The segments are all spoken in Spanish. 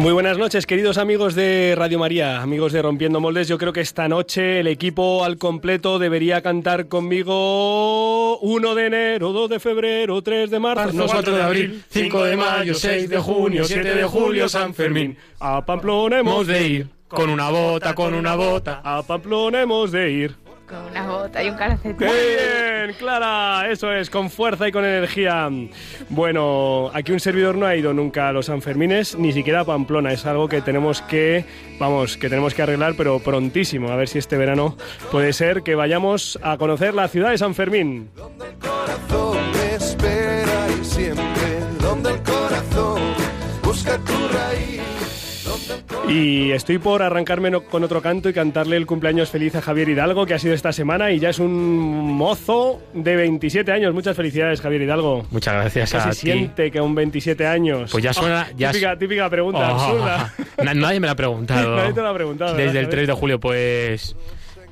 Muy buenas noches, queridos amigos de Radio María, amigos de Rompiendo Moldes. Yo creo que esta noche el equipo al completo debería cantar conmigo 1 de enero, 2 de febrero, 3 de marzo, Marzo, 4 de abril, 5 de mayo, 6 de junio, 7 de julio, San Fermín. A Pamplona Hemos de ir con una bota, con una bota. A Pamplona hemos de ir. Con una bota y un calcetín. ¡Qué bien, Clara! Eso es, con fuerza y con energía. Bueno, aquí un servidor no ha ido nunca a los Sanfermines, ni siquiera a Pamplona. Es algo que tenemos que, vamos, que tenemos que arreglar, pero prontísimo. A ver si este verano puede ser que vayamos a conocer la ciudad de San Fermín. corazón me espera y siempre donde el corazón busca tu raíz. Y estoy por arrancarme con otro canto y cantarle el cumpleaños feliz a Javier Hidalgo, que ha sido esta semana y ya es un mozo de 27 años. Muchas felicidades, Javier Hidalgo. Muchas gracias ¿Qué a se ti. siente que a un 27 años? Pues ya suena- Oh, ya típica, típica pregunta Oh, absurda. na- nadie me lo ha preguntado. Nadie te lo ha preguntado, ¿verdad, Desde el Javier? 3 de julio, pues.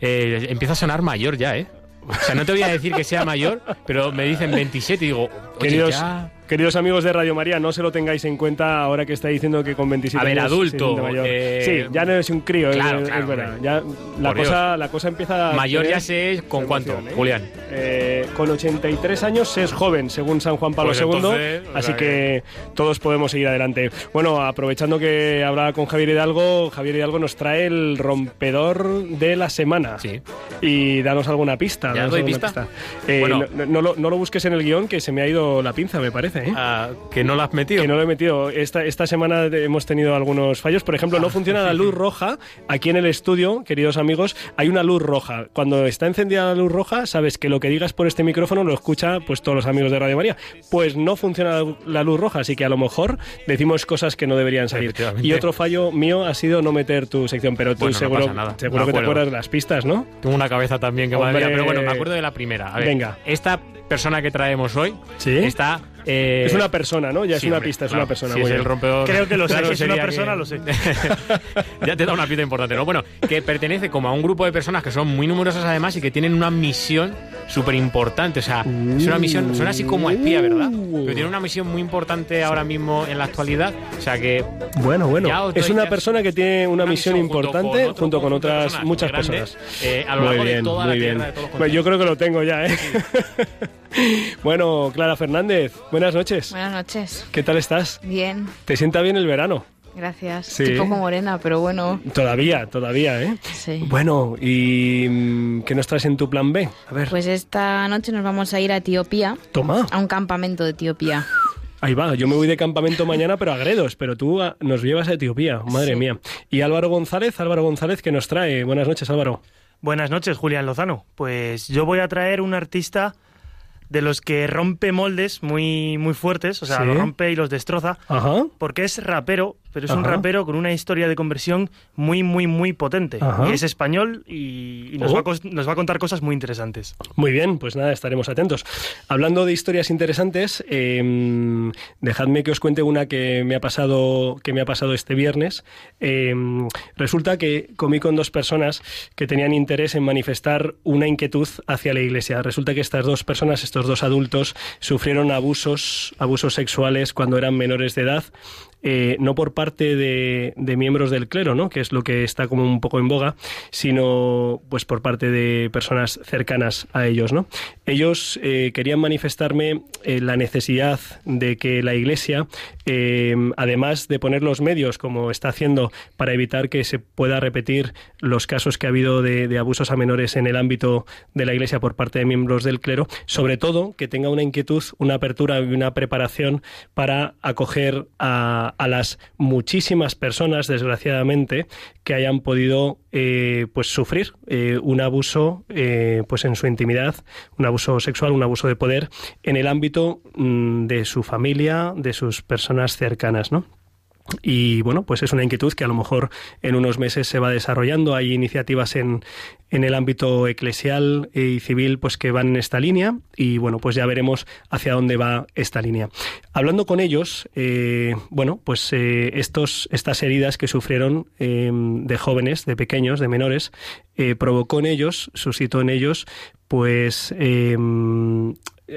eh, empieza a sonar mayor ya, ¿eh? O sea, no te voy a decir que sea mayor, pero me dicen 27 y digo, oye, Queridos, ya. Queridos amigos de Radio María, no se lo tengáis en cuenta ahora que está diciendo que con 27 A ver, años adulto, se mayor. eh, sí, ya no es un crío, claro, es, claro, es verdad. Ya la Por cosa, la cosa empieza Mayor ya sé con cuánto, ¿eh? Julián. Eh, con 83 años es joven, según San Juan Pablo Pues II, entonces, así que todos podemos seguir adelante. Bueno, aprovechando que hablaba con Javier Hidalgo, Javier Hidalgo nos trae el rompedor de la semana. Sí. Y danos alguna pista. ¿Ya danos doy alguna pista? Eh, Bueno. no, no lo, no lo busques en el guion, que se me ha ido la pinza, me parece. ¿Eh? Ah, que no lo has metido. Que no lo he metido. Esta, esta semana hemos tenido algunos fallos. Por ejemplo, Ah, no funciona la luz roja. Aquí en el estudio, queridos amigos, hay una luz roja. Cuando está encendida la luz roja, sabes que lo que digas por este micrófono lo escucha pues todos los amigos de Radio María. Pues no funciona la- la luz roja, así que a lo mejor decimos cosas que no deberían salir. Y otro fallo mío ha sido no meter tu sección, pero tú Bueno, seguro, seguro que te acuerdas de las pistas, ¿no? Tengo una cabeza también que madre Hombre. mía, pero bueno, me acuerdo de la primera. A ver, Venga. Esta persona que traemos hoy Sí. está. Eh, Es una persona, ¿no? Ya es sí, una hombre, pista, es claro. una persona. Si muy es el bien. rompedor. Creo que lo sé, claro, si es una persona, que- lo sé. ya te da una pista importante, ¿no? Bueno, que pertenece como a un grupo de personas que son muy numerosas además y que tienen una misión súper importante. O sea, es una misión, suena así como espía, ¿verdad? Uh. Pero tiene una misión muy importante ahora mismo en la actualidad. O sea que Bueno, bueno. Es una persona que tiene una, misión, junto con importante otro junto con de otras personas muchas personas. eh, a lo muy largo de bien, toda la muy Tierra, bien. de todos los yo creo que lo tengo ya, ¿eh? bueno, Clara Fernández, buenas noches. Buenas noches. ¿Qué tal estás? Bien, ¿Te sienta bien el verano? Gracias. Sí. Estoy un poco morena, pero bueno, Todavía, todavía, ¿eh? sí. Bueno, ¿y mm, qué nos traes en tu plan B? A ver, Pues esta noche nos vamos a ir a Etiopía, toma. a un campamento de Etiopía. Ahí va, yo me voy de campamento mañana, pero a Gredos, pero tú ah, nos llevas a Etiopía, madre Sí. mía. Y Álvaro González, Álvaro González, que nos trae? Buenas noches, Álvaro. Buenas noches, Julián Lozano. Pues yo voy a traer un artista de los que rompe moldes muy, muy fuertes, o sea, Sí. los rompe y los destroza, Ajá. porque es rapero, pero es un rapero con una historia de conversión muy, muy, muy potente. Ajá. Y es español y, y nos, Oh. va a cos- nos va a contar cosas muy interesantes. Muy bien, pues nada, estaremos atentos. Hablando de historias interesantes, eh, dejadme que os cuente una que me ha pasado, que me ha pasado este viernes. Eh, resulta que comí con dos personas que tenían interés en manifestar una inquietud hacia la Iglesia. Resulta que estas dos personas, estos dos adultos, sufrieron abusos, abusos sexuales cuando eran menores de edad. Eh, no por parte de, de miembros del clero, ¿no? que es lo que está como un poco en boga, sino pues por parte de personas cercanas a ellos. ¿no? Ellos eh, querían manifestarme eh, la necesidad de que la Iglesia, eh, además de poner los medios, como está haciendo, para evitar que se pueda repetir los casos que ha habido de, abusos a menores en el ámbito de la Iglesia por parte de miembros del clero, sobre todo que tenga una inquietud, una apertura y una preparación para acoger a, a las muchísimas personas, desgraciadamente, que hayan podido pues sufrir un abuso pues en su intimidad, un abuso sexual, un abuso de poder en el ámbito mm, de su familia, de sus personas cercanas, ¿no? Y bueno, pues es una inquietud que a lo mejor en unos meses se va desarrollando. Hay iniciativas en, en el ámbito eclesial y civil pues que van en esta línea y bueno, pues ya veremos hacia dónde va esta línea. Hablando con ellos, eh, bueno, pues eh, estos, estas heridas que sufrieron eh, de jóvenes, de pequeños, de menores, eh, provocó en ellos, suscitó en ellos, pues eh,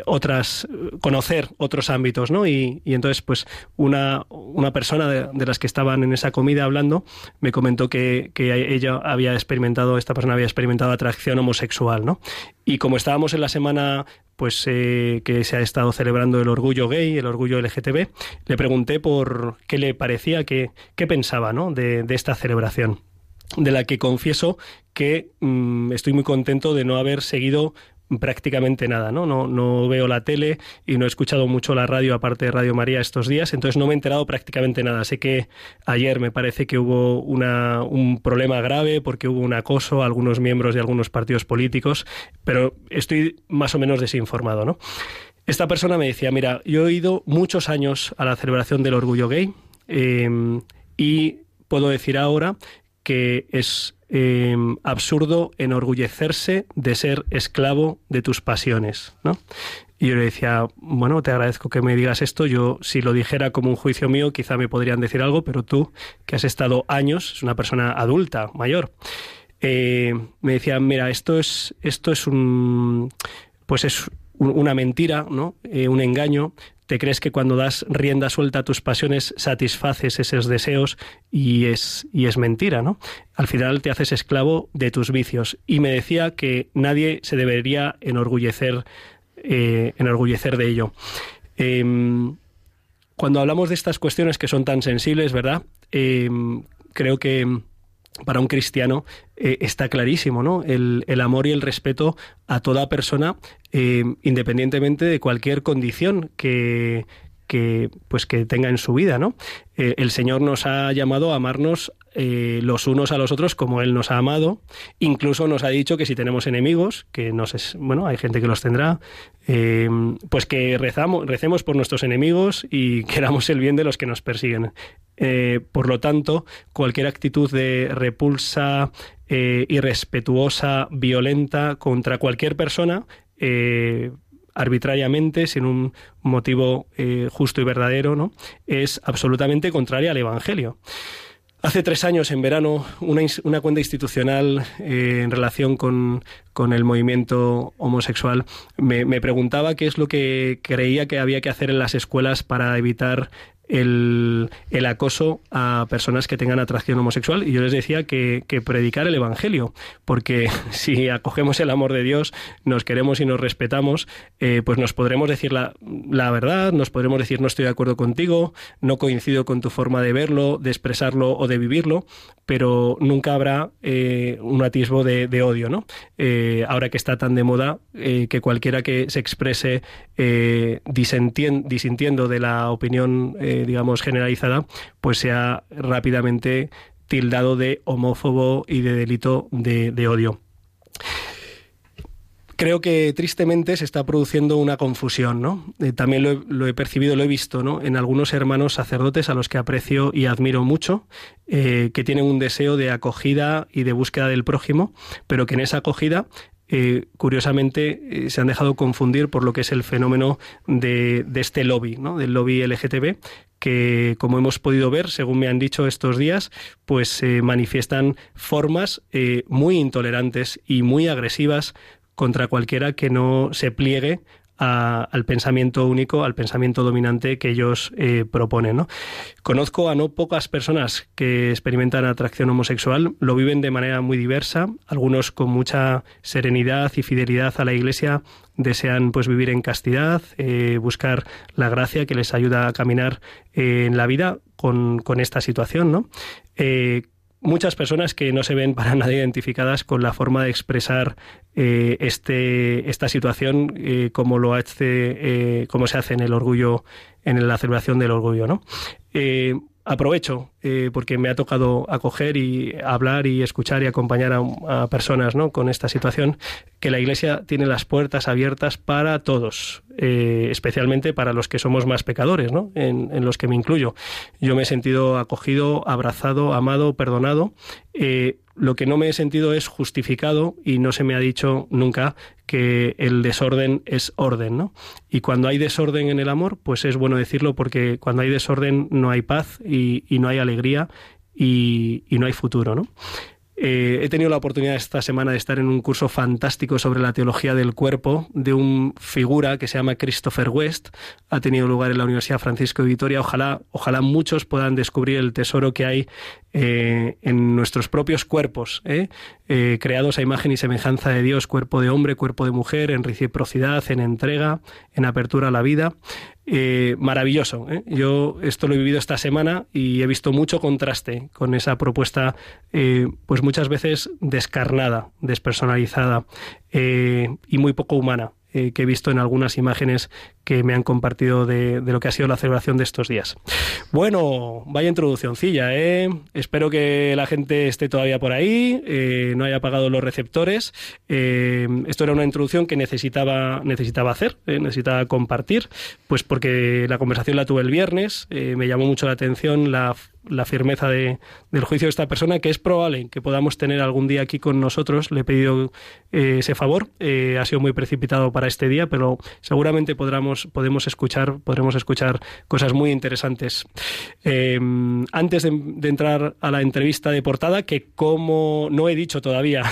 otras conocer otros ámbitos no y, entonces pues una, una persona de, de, las que estaban en esa comida hablando me comentó que, que, ella había experimentado esta persona había experimentado atracción homosexual no y como estábamos en la semana pues eh, que se ha estado celebrando el orgullo gay el orgullo LGTB le pregunté por qué le parecía qué, qué pensaba no de, de esta celebración de la que confieso que mmm, estoy muy contento de no haber seguido prácticamente nada, ¿no? ¿no? No veo la tele y no he escuchado mucho la radio, aparte de Radio María, estos días, entonces no me he enterado prácticamente nada. Sé que ayer me parece que hubo una, un problema grave porque hubo un acoso a algunos miembros de algunos partidos políticos, pero estoy más o menos desinformado, ¿no? Esta persona me decía, mira, yo he ido muchos años a la celebración del orgullo gay eh, y puedo decir ahora que es eh, absurdo enorgullecerse de ser esclavo de tus pasiones, ¿no? Y yo le decía, bueno, te agradezco que me digas esto. Yo, si lo dijera como un juicio mío, quizá me podrían decir algo, pero tú, que has estado años, es una persona adulta, mayor, eh, me decía, mira, esto es, esto es un, pues es una mentira, ¿no? Eh, un engaño te crees que cuando das rienda suelta a tus pasiones satisfaces esos deseos y es, y es mentira, ¿no? Al final te haces esclavo de tus vicios. Y me decía que nadie se debería enorgullecer, eh, enorgullecer de ello. Eh, cuando hablamos de estas cuestiones que son tan sensibles, ¿verdad? Eh, creo que para un cristiano eh, está clarísimo, ¿no? El, el, amor y el respeto a toda persona, eh, independientemente de cualquier condición que, que, pues que tenga en su vida, ¿no? Eh, el Señor nos ha llamado a amarnos eh, los unos a los otros como Él nos ha amado. Incluso nos ha dicho que si tenemos enemigos, que no sé, bueno, hay gente que los tendrá, eh, pues que rezamos, recemos por nuestros enemigos y queramos el bien de los que nos persiguen. Por lo tanto, cualquier actitud de repulsa, irrespetuosa, violenta contra cualquier persona, arbitrariamente, sin un motivo eh, justo y verdadero, ¿no? es absolutamente contraria al Evangelio. Hace tres años, en verano, una, una cuenta institucional eh, en relación con, con, el movimiento homosexual me, me, preguntaba qué es lo que creía que había que hacer en las escuelas para evitar el, el, acoso a personas que tengan atracción homosexual y yo les decía que, que, predicar el Evangelio, porque si acogemos el amor de Dios, nos queremos y nos respetamos, eh, pues nos podremos decir la, la, verdad, nos podremos decir no estoy de acuerdo contigo, no coincido con tu forma de verlo, de expresarlo o de vivirlo, pero nunca habrá eh, un atisbo de, de odio, ¿no? Eh, ahora que está tan de moda que cualquiera que se exprese disintiendo de la opinión digamos, generalizada, pues sea rápidamente tildado de homófobo y de delito de, odio. Creo que tristemente se está produciendo una confusión, ¿no? Eh, también lo he, lo he, percibido, lo he visto, ¿no? En algunos hermanos sacerdotes a los que aprecio y admiro mucho, eh, que tienen un deseo de acogida y de búsqueda del prójimo, pero que en esa acogida eh, curiosamente eh, se han dejado confundir por lo que es el fenómeno de, este lobby, ¿no? del lobby LGTB, que como hemos podido ver, según me han dicho estos días, pues se manifiestan formas eh, muy intolerantes y muy agresivas contra cualquiera que no se pliegue al pensamiento único, al pensamiento dominante que ellos eh, proponen. ¿no? Conozco a no pocas personas que experimentan atracción homosexual, lo viven de manera muy diversa, algunos con mucha serenidad y fidelidad a la Iglesia desean pues vivir en castidad, eh, buscar la gracia que les ayuda a caminar en la vida con, con esta situación, ¿no? Eh, muchas personas que no se ven para nada identificadas con la forma de expresar eh, este, esta situación eh, como lo hace, eh, como se hace en el orgullo, en la celebración del orgullo, ¿no? aprovecho eh, porque me ha tocado acoger y hablar y escuchar y acompañar a, personas ¿no? con esta situación, que la Iglesia tiene las puertas abiertas para todos, eh, especialmente para los que somos más pecadores, ¿no? en, en los que me incluyo. Yo me he sentido acogido, abrazado, amado, perdonado. Eh, lo que no me he sentido es justificado y no se me ha dicho nunca que el desorden es orden, ¿no? Y cuando hay desorden en el amor, pues es bueno decirlo porque cuando hay desorden no hay paz y, y no hay alegría y, y no hay futuro, ¿no? Eh, he tenido la oportunidad esta semana de estar en un curso fantástico sobre la teología del cuerpo de un figura que se llama Christopher West. Ha tenido lugar en la Universidad Francisco de Vitoria. Ojalá, ojalá muchos puedan descubrir el tesoro que hay eh, en nuestros propios cuerpos, ¿eh? Eh, creados a imagen y semejanza de Dios, cuerpo de hombre, cuerpo de mujer, en reciprocidad, en entrega, en apertura a la vida. Maravilloso. Yo esto lo he vivido esta semana y he visto mucho contraste con esa propuesta, pues muchas veces descarnada, despersonalizada y muy poco humana que he visto en algunas imágenes que me han compartido de, de, lo que ha sido la celebración de estos días. Bueno, vaya introduccióncilla, ¿eh? Espero que la gente esté todavía por ahí, eh, no haya apagado los receptores. Eh, esto era una introducción que necesitaba, necesitaba hacer, eh, necesitaba compartir, pues porque la conversación la tuve el viernes, me llamó mucho la atención la la firmeza de, del juicio de esta persona, que es probable que podamos tener algún día aquí con nosotros. Le he pedido ese favor. Ha sido muy precipitado para este día, pero seguramente podremos, podemos escuchar, podremos escuchar cosas muy interesantes. Eh, antes de, entrar a la entrevista de portada, que como no he dicho todavía,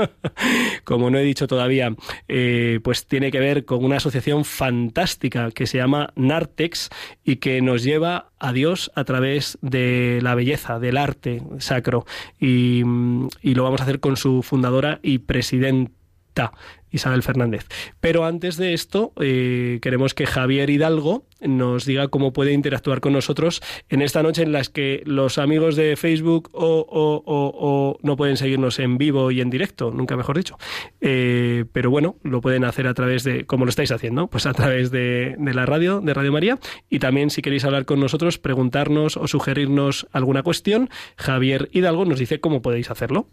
como no he dicho todavía, eh, pues tiene que ver con una asociación fantástica que se llama Nartex y que nos lleva a Dios a través de la belleza, del arte sacro. Y lo vamos a hacer con su fundadora y presidenta, Isabel Fernández. Pero antes de esto, eh, queremos que Javier Hidalgo nos diga cómo puede interactuar con nosotros en esta noche en las que los amigos de Facebook o, o, o, o no pueden seguirnos en vivo y en directo, nunca mejor dicho. Eh, pero bueno, lo pueden hacer a través de, como lo estáis haciendo, pues a través de, de la radio, de Radio María. Y también si queréis hablar con nosotros, preguntarnos o sugerirnos alguna cuestión, Javier Hidalgo nos dice cómo podéis hacerlo.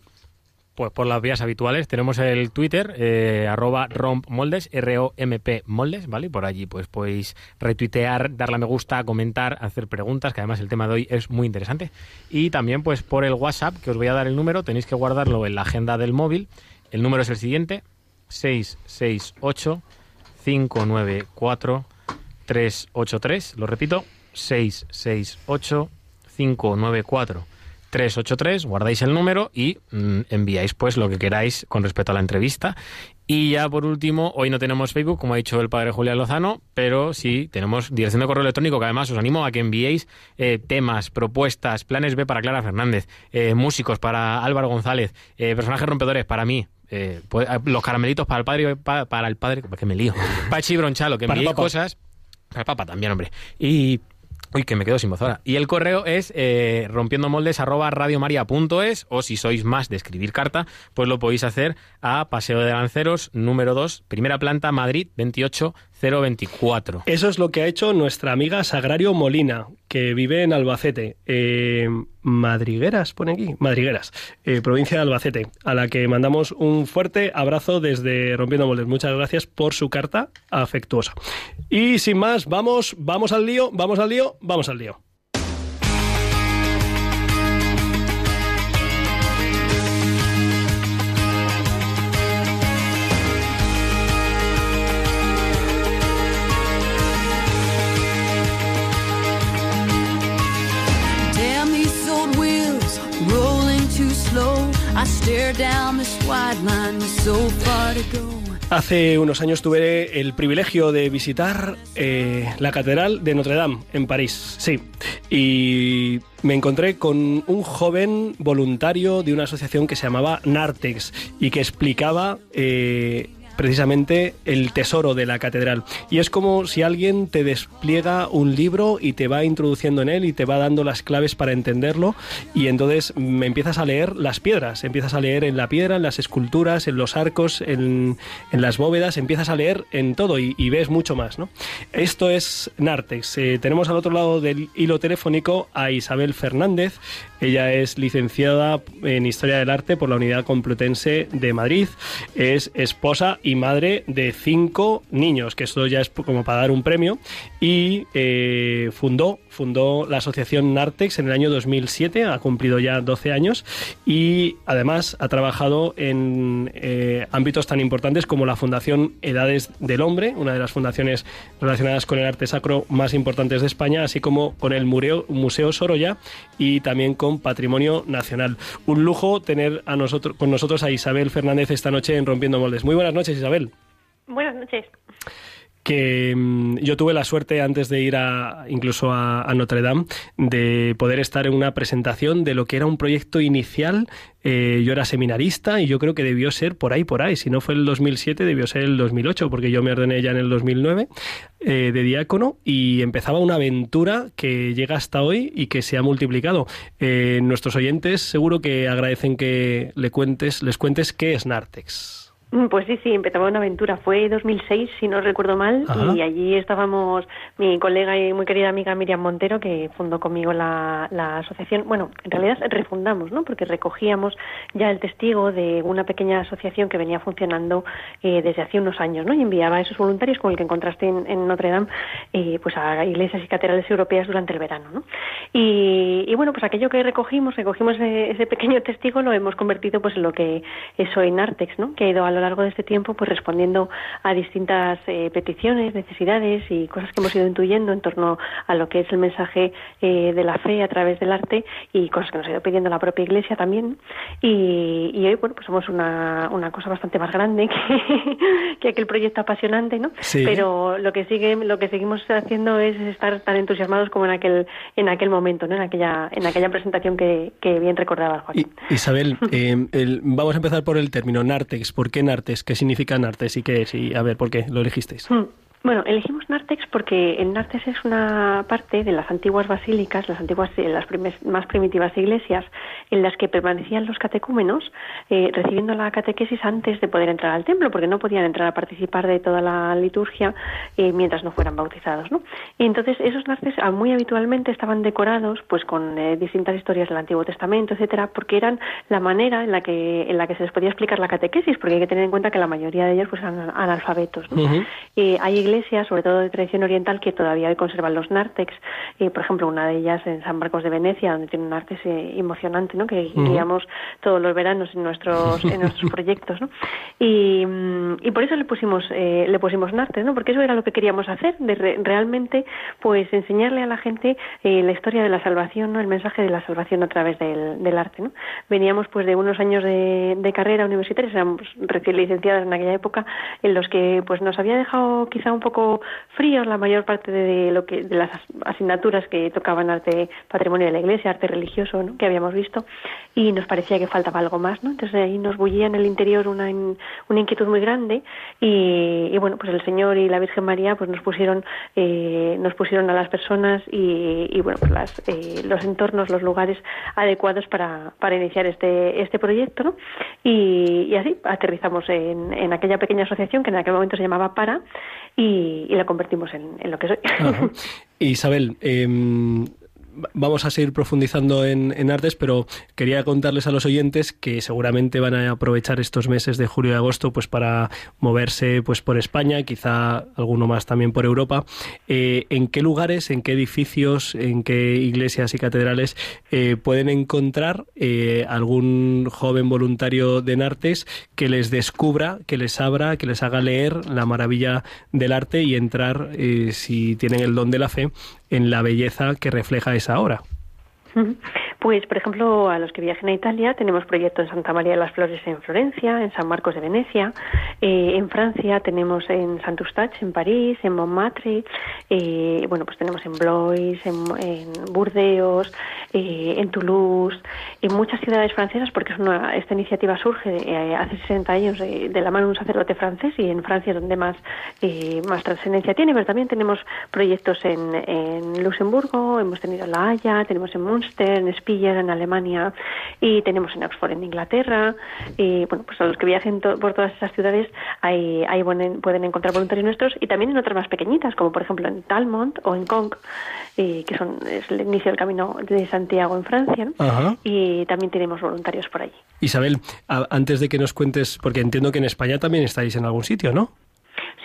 Pues por las vías habituales. Tenemos el Twitter, eh, arroba rompmoldes, R-O-M-P moldes, ¿vale? Por allí pues podéis retuitear, darle me gusta, comentar, hacer preguntas, que además el tema de hoy es muy interesante. Y también pues por el WhatsApp, que os voy a dar el número, tenéis que guardarlo en la agenda del móvil. El número es el siguiente, 668 594 383. Lo repito, 668 594 383, guardáis el número y mm, enviáis pues lo que queráis con respecto a la entrevista. Y ya por último, hoy no tenemos Facebook, como ha dicho el padre Julián Lozano, pero sí tenemos dirección de correo electrónico, que además os animo a que enviéis eh, temas, propuestas, planes B para Clara Fernández, eh, músicos para Álvaro González, eh, personajes rompedores para mí, eh, pues, los caramelitos para el padre, para, para el padre, que me lío, Pachi Bronchalo, que enviéis cosas, para el papa también, hombre, y Uy, que me quedo sin voz ahora. Y el correo es eh, rompiendo moldes arroba radiomaria.es o si sois más de escribir carta, pues lo podéis hacer a Paseo de Lanceros, número 2, primera planta, Madrid, 28024. Eso es lo que ha hecho nuestra amiga Sagrario Molina, que vive en Albacete. Eh, Madrigueras, pone aquí. Madrigueras, eh, provincia de Albacete, a la que mandamos un fuerte abrazo desde Rompiendo Moldes. Muchas gracias por su carta afectuosa. Y sin más, vamos, vamos al lío, vamos al lío, vamos al lío. Hace unos años tuve el privilegio de visitar eh, la Catedral de Notre Dame en París, sí, y me encontré con un joven voluntario de una asociación que se llamaba Nartex y que explicaba eh, precisamente el tesoro de la catedral. Y es como si alguien te despliega un libro y te va introduciendo en él y te va dando las claves para entenderlo y entonces me empiezas a leer las piedras, empiezas a leer en la piedra, en las esculturas, en los arcos, en, en las bóvedas, empiezas a leer en todo y, y ves mucho más. ¿no? Esto es Nartex. Eh, tenemos al otro lado del hilo telefónico a Isabel Fernández. Ella es licenciada en Historia del Arte por la Unidad Complutense de Madrid. Es esposa y madre de cinco niños, que esto ya es como para dar un premio. Y eh, fundó, fundó la asociación Nartex en el año 2007, ha cumplido ya 12 años. Y además ha trabajado en eh, ámbitos tan importantes como la Fundación Edades del Hombre, una de las fundaciones relacionadas con el arte sacro más importantes de España, así como con el Museo, Museo Sorolla y también con Patrimonio Nacional. Un lujo tener a nosotros, con nosotros a Isabel Fernández esta noche en Rompiendo Moldes. Muy buenas noches, Isabel. Buenas noches. Que mm, yo tuve la suerte antes de ir a incluso a, a, Notre Dame de poder estar en una presentación de lo que era un proyecto inicial. Eh, yo era seminarista y yo creo que debió ser por ahí, por ahí. Si no fue el 2007, debió ser el 2008, porque yo me ordené ya en el 2009 eh, de diácono y empezaba una aventura que llega hasta hoy y que se ha multiplicado. Eh, nuestros oyentes seguro que agradecen que le cuentes, les cuentes qué es Nartex. Pues sí, sí, empezaba una aventura. Fue 2006, si no recuerdo mal, Ajá. y allí estábamos mi colega y muy querida amiga Miriam Montero, que fundó conmigo la, la asociación. Bueno, en realidad refundamos, ¿no? Porque recogíamos ya el testigo de una pequeña asociación que venía funcionando eh, desde hace unos años, ¿no? Y enviaba a esos voluntarios, como el que encontraste en, en Notre Dame, eh, pues a iglesias y catedrales europeas durante el verano, ¿no? Y, y bueno, pues aquello que recogimos, recogimos ese, ese, pequeño testigo, lo hemos convertido pues en lo que es hoy Nartex, ¿no? Que ha ido a lo largo de este tiempo pues respondiendo a distintas eh, peticiones, necesidades y cosas que hemos ido intuyendo en torno a lo que es el mensaje eh, de la fe a través del arte y cosas que nos ha ido pidiendo la propia Iglesia también. Y, y hoy, bueno, pues somos una, una cosa bastante más grande que, que aquel proyecto apasionante, ¿no? Sí. Pero lo que sigue, lo que seguimos haciendo es estar tan entusiasmados como en aquel, en aquel momento, ¿no? En aquella, en aquella presentación que, que bien recordaba. Y, Isabel, eh, el, vamos a empezar por el término Nartex. ¿Por qué Nartex? ¿Qué significa Nartex y qué es? Y a ver, ¿por qué lo elegisteis? Hmm. Bueno, elegimos Nartex porque el Nartex es una parte de las antiguas basílicas, las antiguas, las primes, más primitivas iglesias, en las que permanecían los catecúmenos eh, recibiendo la catequesis antes de poder entrar al templo, porque no podían entrar a participar de toda la liturgia eh, mientras no fueran bautizados, ¿no? Y entonces esos Nartex ah, muy habitualmente estaban decorados, pues con eh, distintas historias del Antiguo Testamento, etcétera, porque eran la manera en la que en la que se les podía explicar la catequesis, porque hay que tener en cuenta que la mayoría de ellos pues eran analfabetos, ¿no? Uh -huh. hay iglesias, sobre todo de tradición oriental, que todavía hoy conservan los nártex. Eh, por ejemplo, una de ellas en San Marcos de Venecia, donde tiene un nártex eh, emocionante, ¿no? Que uh -huh. guiamos todos los veranos en nuestros en nuestros proyectos, ¿no? Y, y por eso le pusimos eh, le pusimos nártex, ¿no? Porque eso era lo que queríamos hacer, de re, realmente, pues enseñarle a la gente eh, la historia de la salvación, ¿no? El mensaje de la salvación a través del, del arte, ¿no? Veníamos, pues, de unos años de, de carrera universitaria, éramos recién licenciadas en aquella época, en los que, pues, nos había dejado quizá un poco fríos la mayor parte de lo que de las asignaturas que tocaban arte patrimonio de la iglesia arte religioso ¿no? que habíamos visto y nos parecía que faltaba algo más no entonces ahí nos bullía en el interior una una inquietud muy grande y, bueno pues el señor y la virgen maría pues nos pusieron eh, nos pusieron a las personas y, y bueno pues las, eh, los entornos los lugares adecuados para, para iniciar este este proyecto no y, así aterrizamos en, en aquella pequeña asociación que en aquel momento se llamaba para y la convertimos en, en, lo que soy. Ajá. Isabel, eh, vamos a seguir profundizando en, en, artes, pero quería contarles a los oyentes que seguramente van a aprovechar estos meses de julio y agosto pues para moverse pues por España, quizá alguno más también por Europa. Eh, ¿En qué lugares, en qué edificios, en qué iglesias y catedrales eh, pueden encontrar eh, algún joven voluntario de artes que les descubra, que les abra, que les haga leer la maravilla del arte y entrar, si tienen el don de la fe, en la belleza que refleja esa obra. Pues, por ejemplo, a los que viajen a Italia tenemos proyectos en Santa María de las Flores en Florencia, en San Marcos de Venecia, eh, en Francia tenemos en Saint Eustache, en París, en Montmartre, eh, bueno, pues tenemos en Blois, en, Burdeos, eh, en Toulouse, en muchas ciudades francesas, porque es una, esta iniciativa surge eh, hace 60 años de, de la mano de un sacerdote francés y en Francia es donde más, eh, más trascendencia tiene, pero también tenemos proyectos en, en Luxemburgo, hemos tenido en La Haya, tenemos en Münster, en Speyer, en Alemania y tenemos en Oxford, en Inglaterra. Y bueno, pues a los que viajen to- por todas esas ciudades ahí, ahí pueden, pueden encontrar voluntarios nuestros y también en otras más pequeñitas, como por ejemplo en Talmont o en Conques, eh, que son, es el inicio del camino de Santiago en Francia. ¿no? Ajá. Y también tenemos voluntarios por allí. Isabel, antes de que nos cuentes, porque entiendo que en España también estáis en algún sitio, ¿no?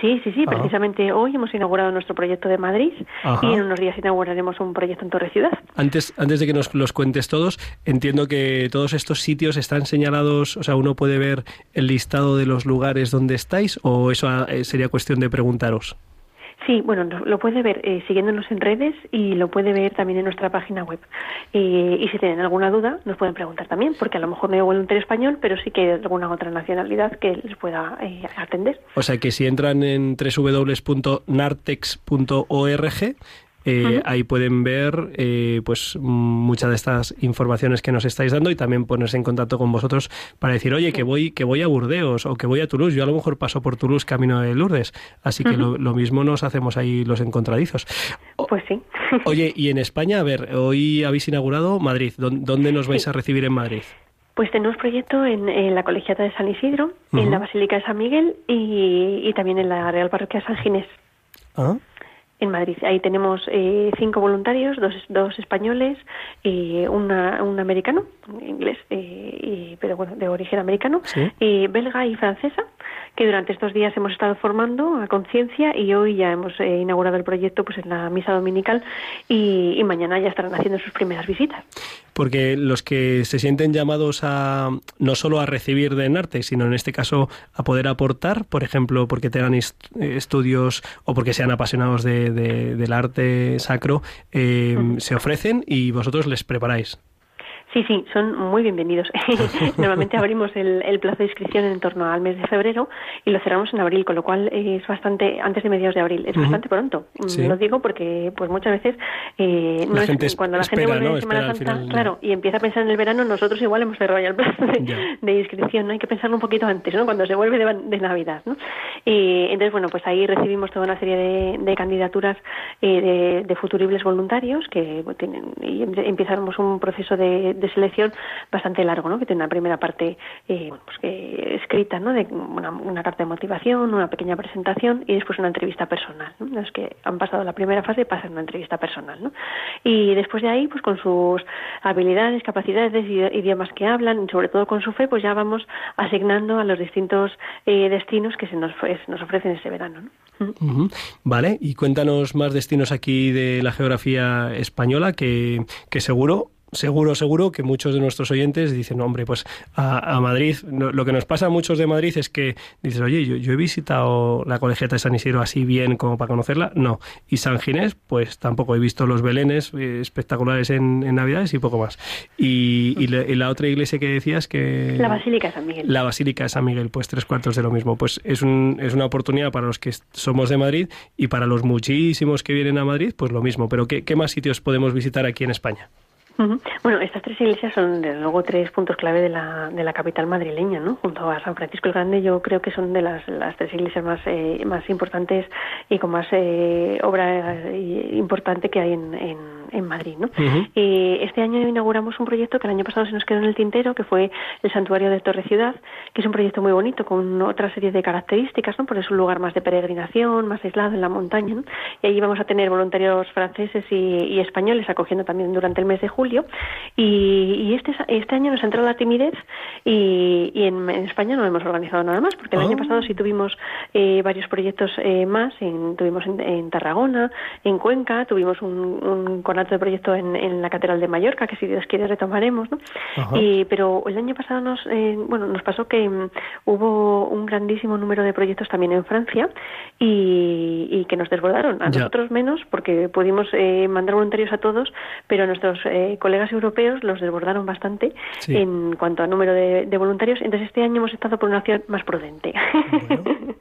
Sí, sí, sí. Ah. Precisamente hoy hemos inaugurado nuestro proyecto de Madrid Ajá. y en unos días inauguraremos un proyecto en Torre Ciudad. Antes, antes de que nos los cuentes todos, entiendo que todos estos sitios están señalados, o sea, uno puede ver el listado de los lugares donde estáis o eso eh, sería cuestión de preguntaros. Sí, bueno, lo, puede ver eh, siguiéndonos en redes y lo puede ver también en nuestra página web. Eh, y si tienen alguna duda, nos pueden preguntar también, porque a lo mejor no hay voluntario español, pero sí que hay alguna otra nacionalidad que les pueda eh, atender. O sea que si entran en www.nartex.org, eh, ahí pueden ver eh, pues muchas de estas informaciones que nos estáis dando y también ponerse en contacto con vosotros para decir, oye, que voy, que voy a Burdeos o que voy a Toulouse. Yo a lo mejor paso por Toulouse camino de Lourdes. Así que lo, lo mismo nos hacemos ahí los encontradizos. O- Pues sí. Oye, y en España, a ver, hoy habéis inaugurado Madrid. ¿Dó- ¿Dónde nos vais a recibir en Madrid? Pues tenemos proyecto en, en la Colegiata de San Isidro, en la Basílica de San Miguel y, y también en la Real Parroquia San Ginés. Ah, En Madrid. Ahí tenemos eh, cinco voluntarios, dos, dos españoles, y una, un americano, inglés, eh, y- pero bueno, de origen americano, Sí. y belga y francesa, que durante estos días hemos estado formando a conciencia y hoy ya hemos eh, inaugurado el proyecto pues en la misa dominical y, y mañana ya estarán haciendo sus primeras visitas. Porque los que se sienten llamados a no solo a recibir de Nartex, sino en este caso a poder aportar, por ejemplo, porque tengan est- estudios o porque sean apasionados de, de- del arte sacro, eh, se ofrecen y vosotros les preparáis. Sí, sí, son muy bienvenidos. Normalmente abrimos el, el plazo de inscripción en torno al mes de febrero y lo cerramos en abril, con lo cual eh, es bastante, antes de mediados de abril, es bastante pronto. Mm, Sí. Lo digo porque pues muchas veces eh, no La es- gente es- cuando la espera, gente vuelve ¿no? de Semana Espera Santa, final claro, y empieza a pensar en el verano, nosotros igual hemos cerrado ya el plazo de, inscripción, ¿no? Hay que pensarlo un poquito antes, ¿no? Cuando se vuelve de, de Navidad, ¿no? Y entonces, bueno, pues ahí recibimos toda una serie de, de candidaturas eh, de, de futuribles voluntarios que tienen y em- empezamos un proceso de, de selección bastante largo, ¿no? Que tiene una primera parte eh, pues que escrita, ¿no? De una, una carta de motivación, una pequeña presentación y después una entrevista personal. ¿no? Los que han pasado la primera fase pasan una entrevista personal, ¿no? Y después de ahí, pues con sus habilidades, capacidades, y idiomas que hablan, y sobre todo con su fe, pues ya vamos asignando a los distintos eh, destinos que se nos, nos ofrecen ese verano, ¿no? Vale, y cuéntanos más destinos aquí de la geografía española que, que seguro seguro, seguro que muchos de nuestros oyentes dicen, hombre, pues a, a Madrid, no- lo que nos pasa a muchos de Madrid es que dices, oye, yo, yo he visitado la colegiata de San Isidro así bien como para conocerla, no. Y San Ginés, pues tampoco he visto los belenes eh, espectaculares en, en Navidades y poco más. Y, y la, y la otra iglesia que decías que... La Basílica de San Miguel. La Basílica de San Miguel, pues tres cuartos de lo mismo. Pues es, un, es una oportunidad para los que somos de Madrid y para los muchísimos que vienen a Madrid, pues lo mismo. Pero ¿qué, qué más sitios podemos visitar aquí en España? Bueno, estas tres iglesias son desde luego tres puntos clave de la, de la capital madrileña, ¿no? Junto a San Francisco el Grande, yo creo que son de las, las tres iglesias más eh, más importantes y con más eh, obra eh, importante que hay en, en, en Madrid, ¿no? Eh, este año inauguramos un proyecto que el año pasado se nos quedó en el tintero, que fue el Santuario de Torre Ciudad, que es un proyecto muy bonito con otra serie de características, ¿no? Porque es un lugar más de peregrinación, más aislado en la montaña, ¿no? Y allí vamos a tener voluntarios franceses y, y españoles acogiendo también durante el mes de julio. Y, y este, este año nos ha entrado la timidez y, y en, en España no hemos organizado nada más, porque el año pasado sí tuvimos eh, varios proyectos eh, más, en, tuvimos en, en Tarragona, en Cuenca, tuvimos un, un con de proyecto en, en, la Catedral de Mallorca, que si Dios quiere retomaremos, ¿no? Y, pero el año pasado nos, eh, bueno, nos pasó que um, hubo un grandísimo número de proyectos también en Francia y, y que nos desbordaron. A Ya. nosotros menos, porque pudimos eh, mandar voluntarios a todos, pero nuestros eh, colegas europeos los desbordaron bastante Sí. en cuanto a número de, de voluntarios. Entonces este año hemos estado por una acción más prudente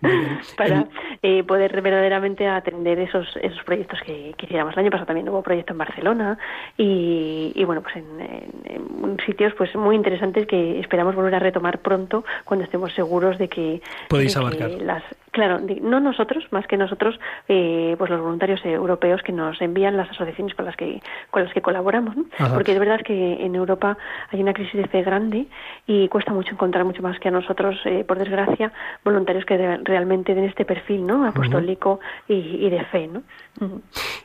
Bueno, para En- eh, poder verdaderamente atender esos esos proyectos que quisiéramos. El año pasado también hubo proyecto en Barcelona y, y bueno, pues en, en- en sitios pues muy interesantes que esperamos volver a retomar pronto cuando estemos seguros de que Podéis de que abarcar. las claro, no nosotros, más que nosotros, eh, pues los voluntarios europeos que nos envían las asociaciones con las que con las que colaboramos, porque es verdad que en Europa hay una crisis de fe grande y cuesta mucho encontrar mucho más que a nosotros, eh, por desgracia, voluntarios que de- realmente den este perfil, ¿no? Apostólico y, y de fe, ¿no?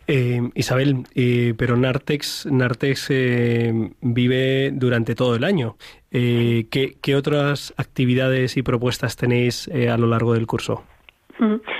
Eh, Isabel, eh, pero Nartex, Nartex eh, vive durante todo el año. Eh, ¿qué, qué otras actividades y propuestas tenéis a lo largo del curso?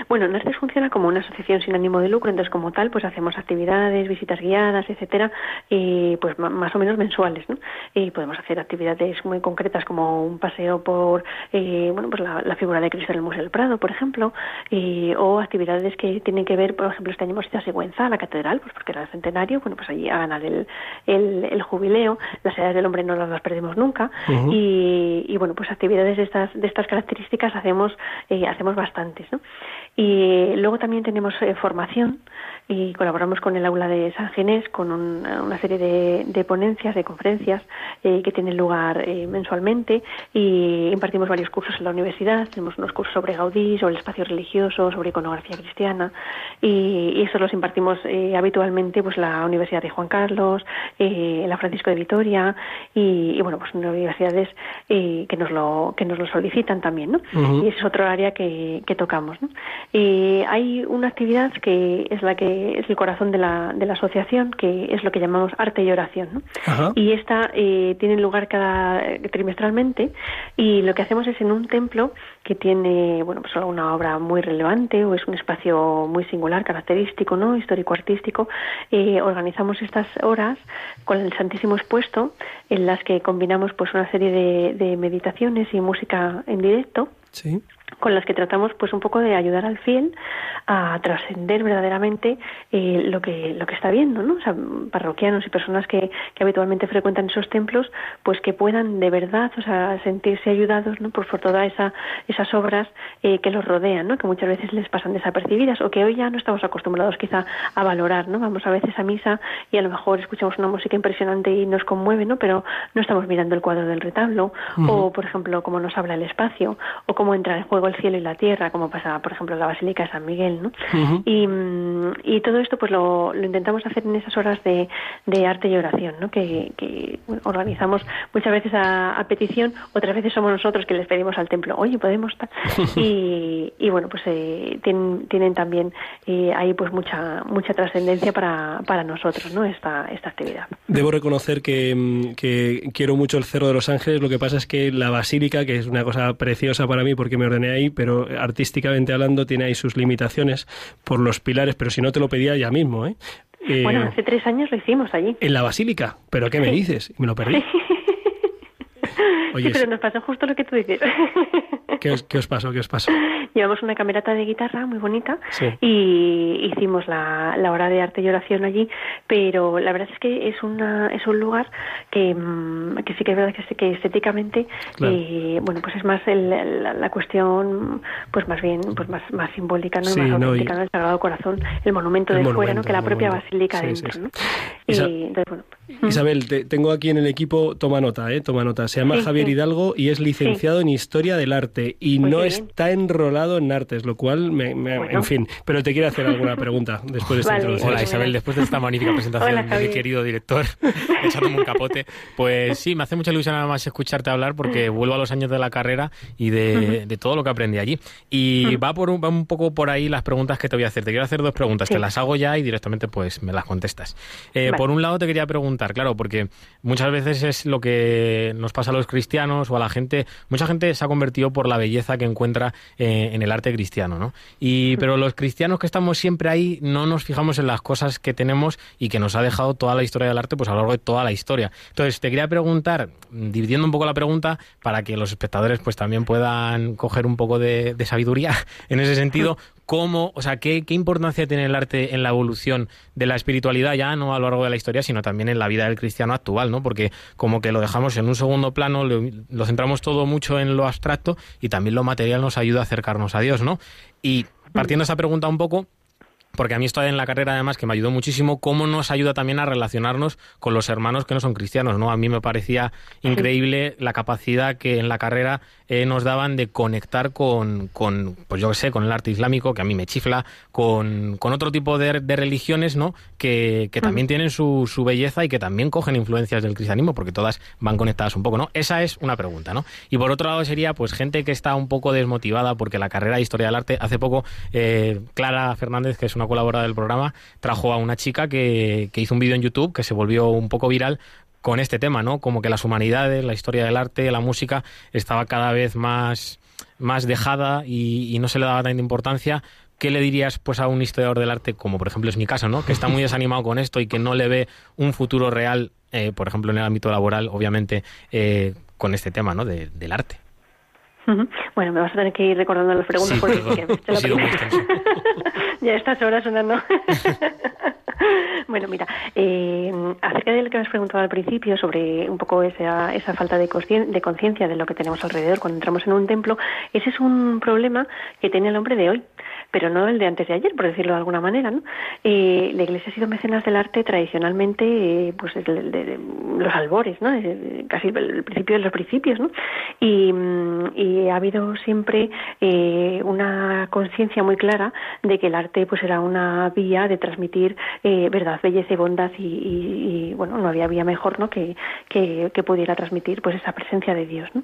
Bueno, Narces funciona como una asociación sin ánimo de lucro, entonces como tal, pues hacemos actividades, visitas guiadas, etcétera, eh, pues más o menos mensuales, ¿no? Y podemos hacer actividades muy concretas como un paseo por, eh, bueno, pues la, la figura de Cristo en el Museo del Prado, por ejemplo, eh, o actividades que tienen que ver, por ejemplo, este año hemos ido a Sigüenza, a la catedral, pues porque era el centenario, bueno, pues allí a ganar el, el, el jubileo, las edades del hombre no las, las perdemos nunca, y, y, bueno, pues actividades de estas, de estas características hacemos, eh, hacemos bastantes, ¿no? Y luego también tenemos eh, formación y colaboramos con el aula de San Ginés con un- una serie de, de ponencias, de conferencias eh, que tienen lugar eh, mensualmente y impartimos varios cursos en la universidad. Tenemos unos cursos sobre Gaudí, sobre el espacio religioso, sobre iconografía cristiana y, y estos los impartimos eh, habitualmente pues la Universidad de Juan Carlos, eh, la Francisco de Vitoria y, y, bueno pues universidades eh, que nos lo que nos lo solicitan también, ¿no? Y ese es otro área que, que tocamos. ¿no? Hay una actividad que es la que es el corazón de la, de la asociación, que es lo que llamamos arte y oración. Y esta eh, tiene lugar cada eh, trimestralmente y lo que hacemos es en un templo que tiene bueno pues una obra muy relevante o es un espacio muy singular, característico, ¿no? histórico-artístico, eh, organizamos estas horas con el Santísimo expuesto en las que combinamos pues una serie de, de meditaciones y música en directo Sí. Con las que tratamos pues un poco de ayudar al fiel a trascender verdaderamente eh, lo que lo que está viendo no o sea, parroquianos y personas que, que habitualmente frecuentan esos templos pues que puedan de verdad o sea sentirse ayudados no pues por todas esa, esas obras eh, que los rodean no que muchas veces les pasan desapercibidas o que hoy ya no estamos acostumbrados quizá a valorar no vamos a veces a misa y a lo mejor escuchamos una música impresionante y nos conmueve no pero no estamos mirando el cuadro del retablo o por ejemplo cómo nos habla el espacio o cómo entra en juego el cielo y la tierra como pasa por ejemplo en la basílica de San Miguel no y, mm, y todo esto pues lo, lo intentamos hacer en esas horas de, de arte y oración ¿no? que, que, organizamos muchas veces a, a petición otras veces somos nosotros que les pedimos al templo oye podemos y, y bueno pues eh, tienen, tienen también eh, ahí pues mucha mucha trascendencia para, para nosotros no esta esta actividad. Debo reconocer que, mm, que quiero mucho el Cerro de los Ángeles, lo que pasa es que la basílica, que es una cosa preciosa para mí porque me ordené ahí, pero artísticamente hablando tiene ahí sus limitaciones por los pilares, pero si no te lo pedía ya mismo, ¿eh? Eh, bueno hace tres años lo hicimos allí En la basílica, ¿pero qué me dices? Me lo perdí. Oye, sí, pero nos pasó justo lo que tú dices ¿qué os, qué os pasó? ¿Qué os pasó? Llevamos una camerata de guitarra muy bonita Sí. y hicimos la, la hora de arte y oración allí, pero la verdad es que es una es un lugar que, mm, que sí que es verdad que, que estéticamente Claro. eh, bueno pues es más el- la, la cuestión pues más bien pues más más simbólica no Y Sí, más no, y- auténtica ¿no? el Sagrado Corazón el monumento El de fuera no que la propia monumento. basílica Sí, dentro ¿no? Y entonces bueno Isabel, te- tengo aquí en el equipo, toma nota, ¿eh? Toma nota. Se llama Sí, Javier sí. Hidalgo y es licenciado en Historia del Arte y Pues no bien. está enrolado en artes, lo cual, me, me- Bueno. en fin, pero te quiero hacer alguna pregunta después de esta Vale. introducción. Hola Sí. Isabel, después de esta magnífica presentación Hola, de mi querido director, echándome un capote, pues sí, me hace mucha ilusión nada más escucharte hablar porque vuelvo a los años de la carrera y de, de todo lo que aprendí allí. Y va, por un, va un poco por ahí las preguntas que te voy a hacer. Te quiero hacer dos preguntas, Sí. te las hago ya y directamente pues me las contestas. Eh. Vale. por un lado te quería preguntar, claro, porque muchas veces es lo que nos pasa a los cristianos o a la gente. Mucha gente se ha convertido por la belleza que encuentra eh, en el arte cristiano, ¿no? Y, pero los cristianos que estamos siempre ahí no nos fijamos en las cosas que tenemos y que nos ha dejado toda la historia del arte pues a lo largo de toda la historia. Entonces, te quería preguntar, dividiendo un poco la pregunta, para que los espectadores pues también puedan coger un poco de, de sabiduría en ese sentido, cómo, o sea, qué, qué importancia tiene el arte en la evolución de la espiritualidad ya no a lo largo de la historia, sino también en la vida del cristiano actual, ¿no? Porque como que lo dejamos en un segundo plano, lo, centramos todo mucho en lo abstracto y también lo material nos ayuda a acercarnos a Dios, ¿no? Y partiendo de esa pregunta un poco, porque a mí esto en la carrera además que me ayudó muchísimo, cómo nos ayuda también a relacionarnos con los hermanos que no son cristianos, ¿no? A mí me parecía increíble la capacidad que en la carrera eh, nos daban de conectar con, con, pues yo qué sé, con el arte islámico, que a mí me chifla, con, con otro tipo de, de religiones, ¿no? Que, que también tienen su, su belleza y que también cogen influencias del cristianismo, porque todas van conectadas un poco, ¿no? Esa es una pregunta, ¿no? Y por otro lado sería, pues, gente que está un poco desmotivada porque la carrera de Historia del Arte, hace poco, eh, Clara Fernández, que es una colaboradora del programa, trajo a una chica que, que hizo un vídeo en YouTube que se volvió un poco viral con este tema, ¿no? Como que las humanidades, la historia del arte, la música, estaba cada vez más, más dejada y, y no se le daba tanta importancia. ¿Qué le dirías pues a un historiador del arte, como por ejemplo es mi caso, ¿no? que está muy desanimado con esto y que no le ve un futuro real, eh, por ejemplo en el ámbito laboral, obviamente, eh, con este tema ¿no? de, del arte? Bueno, me vas a tener que ir recordando las preguntas Sí, porque perdón. que he sido muy. Ya estas horas sonando. bueno, mira, eh, acerca de lo que me has preguntado al principio sobre un poco esa, esa falta de conscien- de conciencia de lo que tenemos alrededor cuando entramos en un templo, ese es un problema que tiene el hombre de hoy, pero no el de antes de ayer, por decirlo de alguna manera. ¿no? Eh, la Iglesia ha sido mecenas del arte tradicionalmente, eh, pues desde de- de los albores, ¿no? De- casi el principio de los principios, ¿no? Y, mm, y ha habido siempre eh, una conciencia muy clara de que el arte pues era una vía de transmitir eh, verdad, belleza y bondad y, y- y, bueno, no había vía mejor ¿no? que, que, que pudiera transmitir pues esa presencia de Dios. ¿no?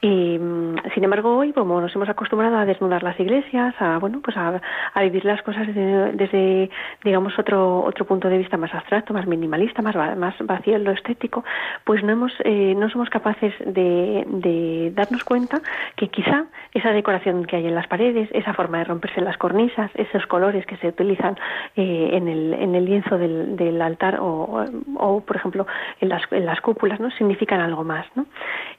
Y, mm, sin embargo, hoy, como nos hemos acostumbrado a desnudar las iglesias, a bueno, pues a, vivir las cosas desde, digamos otro otro punto de vista más abstracto, más minimalista, más más vacío en lo estético, pues no hemos eh, no somos capaces de, darnos cuenta que quizá esa decoración que hay en las paredes, esa forma de romperse las cornisas, esos colores que se utilizan eh, en, el, en el lienzo del, altar o, por ejemplo, en las, en las cúpulas, ¿no? significan algo más. ¿no?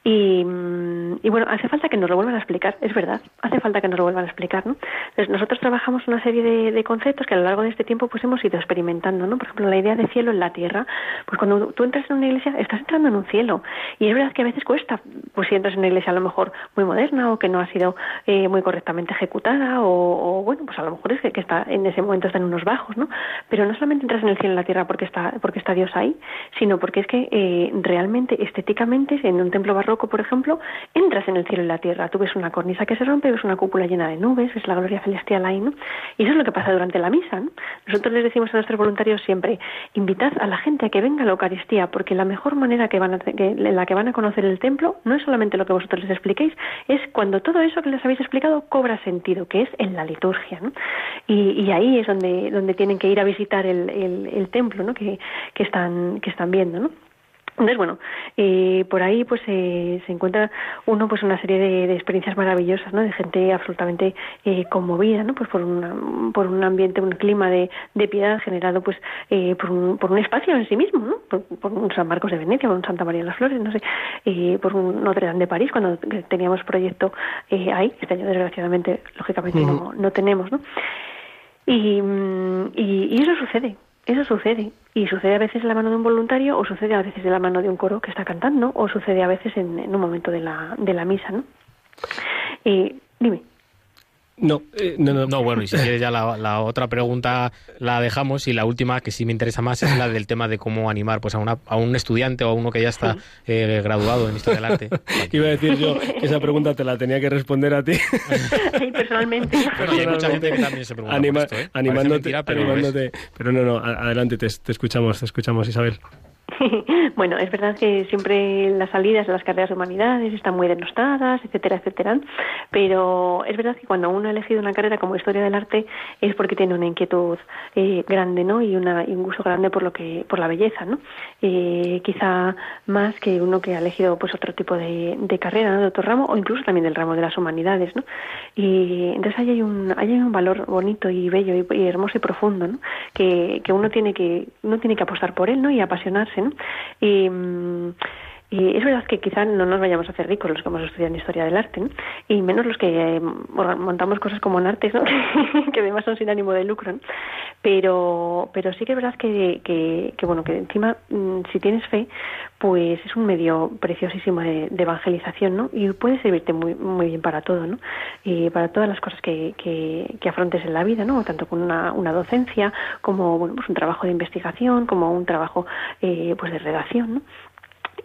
Y, mm, y bueno, hace falta que nos lo vuelvan a explicar, es verdad, hace falta que nos lo vuelvan a explicar. ¿no? Entonces, nosotros trabajamos una serie de, conceptos que a lo largo de este tiempo pues hemos ido experimentando. ¿no? Por ejemplo, la idea de cielo en la tierra. Pues cuando tú entras en una iglesia, estás entrando en un cielo. Y es verdad que a veces cuesta, pues si entras en una iglesia a lo mejor muy moderna o que no ha sido eh, muy correctamente ejecutada o, bueno, pues a lo mejor es que, está en ese momento está en unos bajos, ¿no? Pero no solamente entras en el cielo en la tierra porque está porque está Dios ahí, sino porque es que eh, realmente estéticamente en un templo barroco, por ejemplo, entras en el cielo y la tierra. Tú ves una cornisa que se rompe, ves una cúpula llena de nubes, ves la gloria celestial Y eso es lo que pasa durante la misa. ¿no? Nosotros les decimos a nuestros voluntarios siempre, invitad a la gente a que venga a la Eucaristía, porque la mejor manera que van a, que, en la que van a conocer el templo no es solamente lo que vosotros les expliquéis, es cuando todo eso que les habéis explicado cobra sentido, que es en la liturgia. ¿no? Y, y ahí es donde, donde tienen que ir a visitar el, el, el templo ¿no? que, que, están, que están viendo. ¿no? Entonces, bueno, eh, por ahí pues eh, se encuentra uno pues una serie de, de, experiencias maravillosas, ¿no? De gente absolutamente eh, conmovida, ¿no? Pues por, una, por un ambiente, un clima de, de piedad generado pues eh, por, un, por un espacio en sí mismo, ¿no? Por, por, un San Marcos de Venecia, por un Santa María de las Flores, no sé, eh, por un Notre Dame de París, cuando teníamos proyecto eh, ahí, este año desgraciadamente, lógicamente no, no tenemos, ¿no? Y, y, y eso sucede, eso sucede. Y sucede a veces de la mano de un voluntario, o sucede a veces de la mano de un coro que está cantando, o sucede a veces en, en un momento de la, de la misa, ¿no? Eh, dime. No, eh, no, no, no. bueno, y si quieres ya la, la, otra pregunta la dejamos y la última que sí me interesa más es la del tema de cómo animar pues a, una, a un estudiante o a uno que ya está eh, graduado en Historia del Arte. Iba a decir yo que esa pregunta te la tenía que responder a ti. Sí, personalmente. Bueno, y hay mucha gente que también se pregunta Anima, por esto, ¿eh? animándote, mentira, pero, animándote. pero no, no, adelante, te, te escuchamos, te escuchamos, Isabel. bueno, es verdad que siempre las salidas de las carreras de humanidades están muy denostadas, etcétera, etcétera, pero es verdad que cuando uno ha elegido una carrera como historia del arte es porque tiene una inquietud eh, grande, ¿no? Y, una, y un gusto grande por lo que, por la belleza, ¿no? Eh, quizá más que uno que ha elegido pues otro tipo de, carrera. De otro ramo o incluso también del ramo de las humanidades, ¿no? Y entonces ahí hay un, hay un valor bonito y bello y, y hermoso y profundo, ¿no? Que, que uno tiene que, uno tiene que apostar por él, ¿no? Y apasionarse, ¿no? Y, mm, y es verdad que quizá no nos vayamos a hacer ricos los que hemos estudiado en historia del arte, ¿no? y menos los que eh, montamos cosas como en artes, ¿no? que además son sin ánimo de lucro. ¿no? Pero, pero sí que es verdad que, que, que bueno, que encima, mm, si tienes fe, pues es un medio preciosísimo de, de, evangelización, ¿no? Y puede servirte muy, muy bien para todo, ¿no? Y para todas las cosas que, que, que afrontes en la vida, ¿no? Tanto con una, una docencia, como bueno, pues un trabajo de investigación, como un trabajo eh, pues de redacción, ¿no?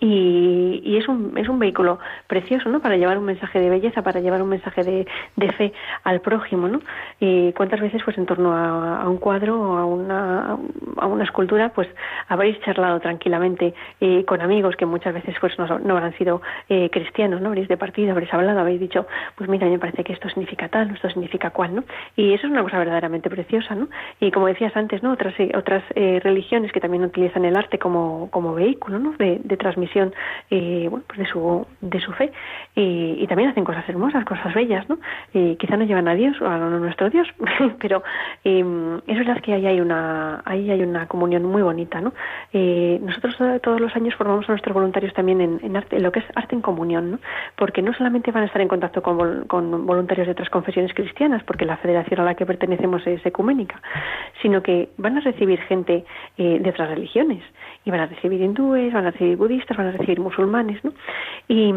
Y, y, es, un, es un vehículo precioso, ¿no? Para llevar un mensaje de belleza, para llevar un mensaje de, de fe al prójimo, ¿no? Y cuántas veces, pues, en torno a, un cuadro o a una, a una escultura, pues, habréis charlado tranquilamente eh, con amigos que muchas veces, pues, no, no habrán sido eh, cristianos, ¿no? Habréis departido, habréis hablado, habéis dicho, pues, mira, me parece que esto significa tal, esto significa cual, ¿no? Y eso es una cosa verdaderamente preciosa, ¿no? Y como decías antes, ¿no? Otras, eh, otras religiones que también utilizan el arte como, como vehículo, ¿no? De, de transmisión eh, bueno, pues de su de su fe y, también hacen cosas hermosas, cosas bellas, ¿no? Y quizá no llevan a Dios o a nuestro Dios, pero eh, es verdad que ahí hay una ahí hay una comunión muy bonita, ¿no? Eh, nosotros todos los años formamos a nuestros voluntarios también en, en, arte, en lo que es arte en comunión, ¿no? Porque no solamente van a estar en contacto con, con voluntarios de otras confesiones cristianas, porque la federación a la que pertenecemos es ecuménica, sino que van a recibir gente eh, de otras religiones y van a recibir hindúes, van a recibir budistas, van a recibir musulmanes, ¿no? Y,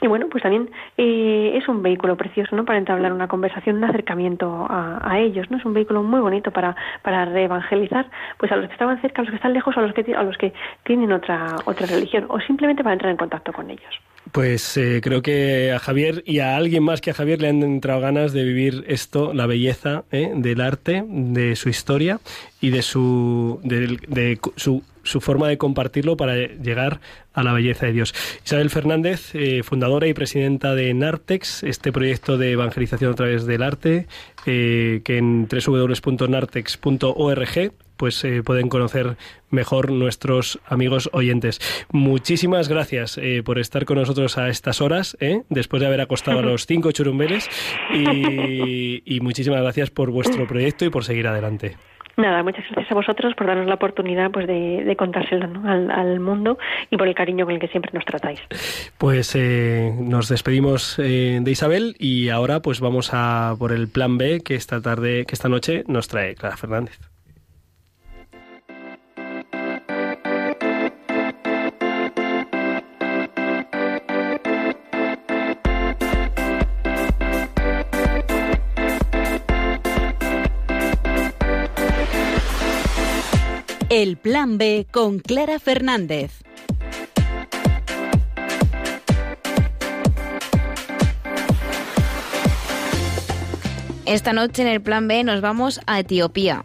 y bueno, pues también eh, es un vehículo precioso, ¿no? Para entablar una conversación, un acercamiento a, a, ellos, ¿no? Es un vehículo muy bonito para para reevangelizar, pues a los que estaban cerca, a los que están lejos, a los que a los que tienen otra otra religión o simplemente para entrar en contacto con ellos. Pues eh, creo que a Javier y a alguien más que a Javier le han entrado ganas de vivir esto, la belleza ¿eh? del arte, de su historia y de su de, de su su forma de compartirlo para llegar a la belleza de Dios. Isabel Fernández, eh, fundadora y presidenta de Nartex, este proyecto de evangelización a través del arte, eh, que en www.nartex.org pues eh, pueden conocer mejor nuestros amigos oyentes. Muchísimas gracias por estar con nosotros a estas horas, ¿eh? después de haber acostado a los cinco churumbeles, y, y muchísimas gracias por vuestro proyecto y por seguir adelante. Nada, muchas gracias a vosotros por darnos la oportunidad pues de, contárselo al, al, mundo y por el cariño con el que siempre nos tratáis. Pues eh, nos despedimos eh, de Isabel y ahora pues vamos a por el plan B que esta tarde, que esta noche nos trae Clara Fernández. El Plan B con Clara Fernández. Esta noche en el Plan B nos vamos a Etiopía.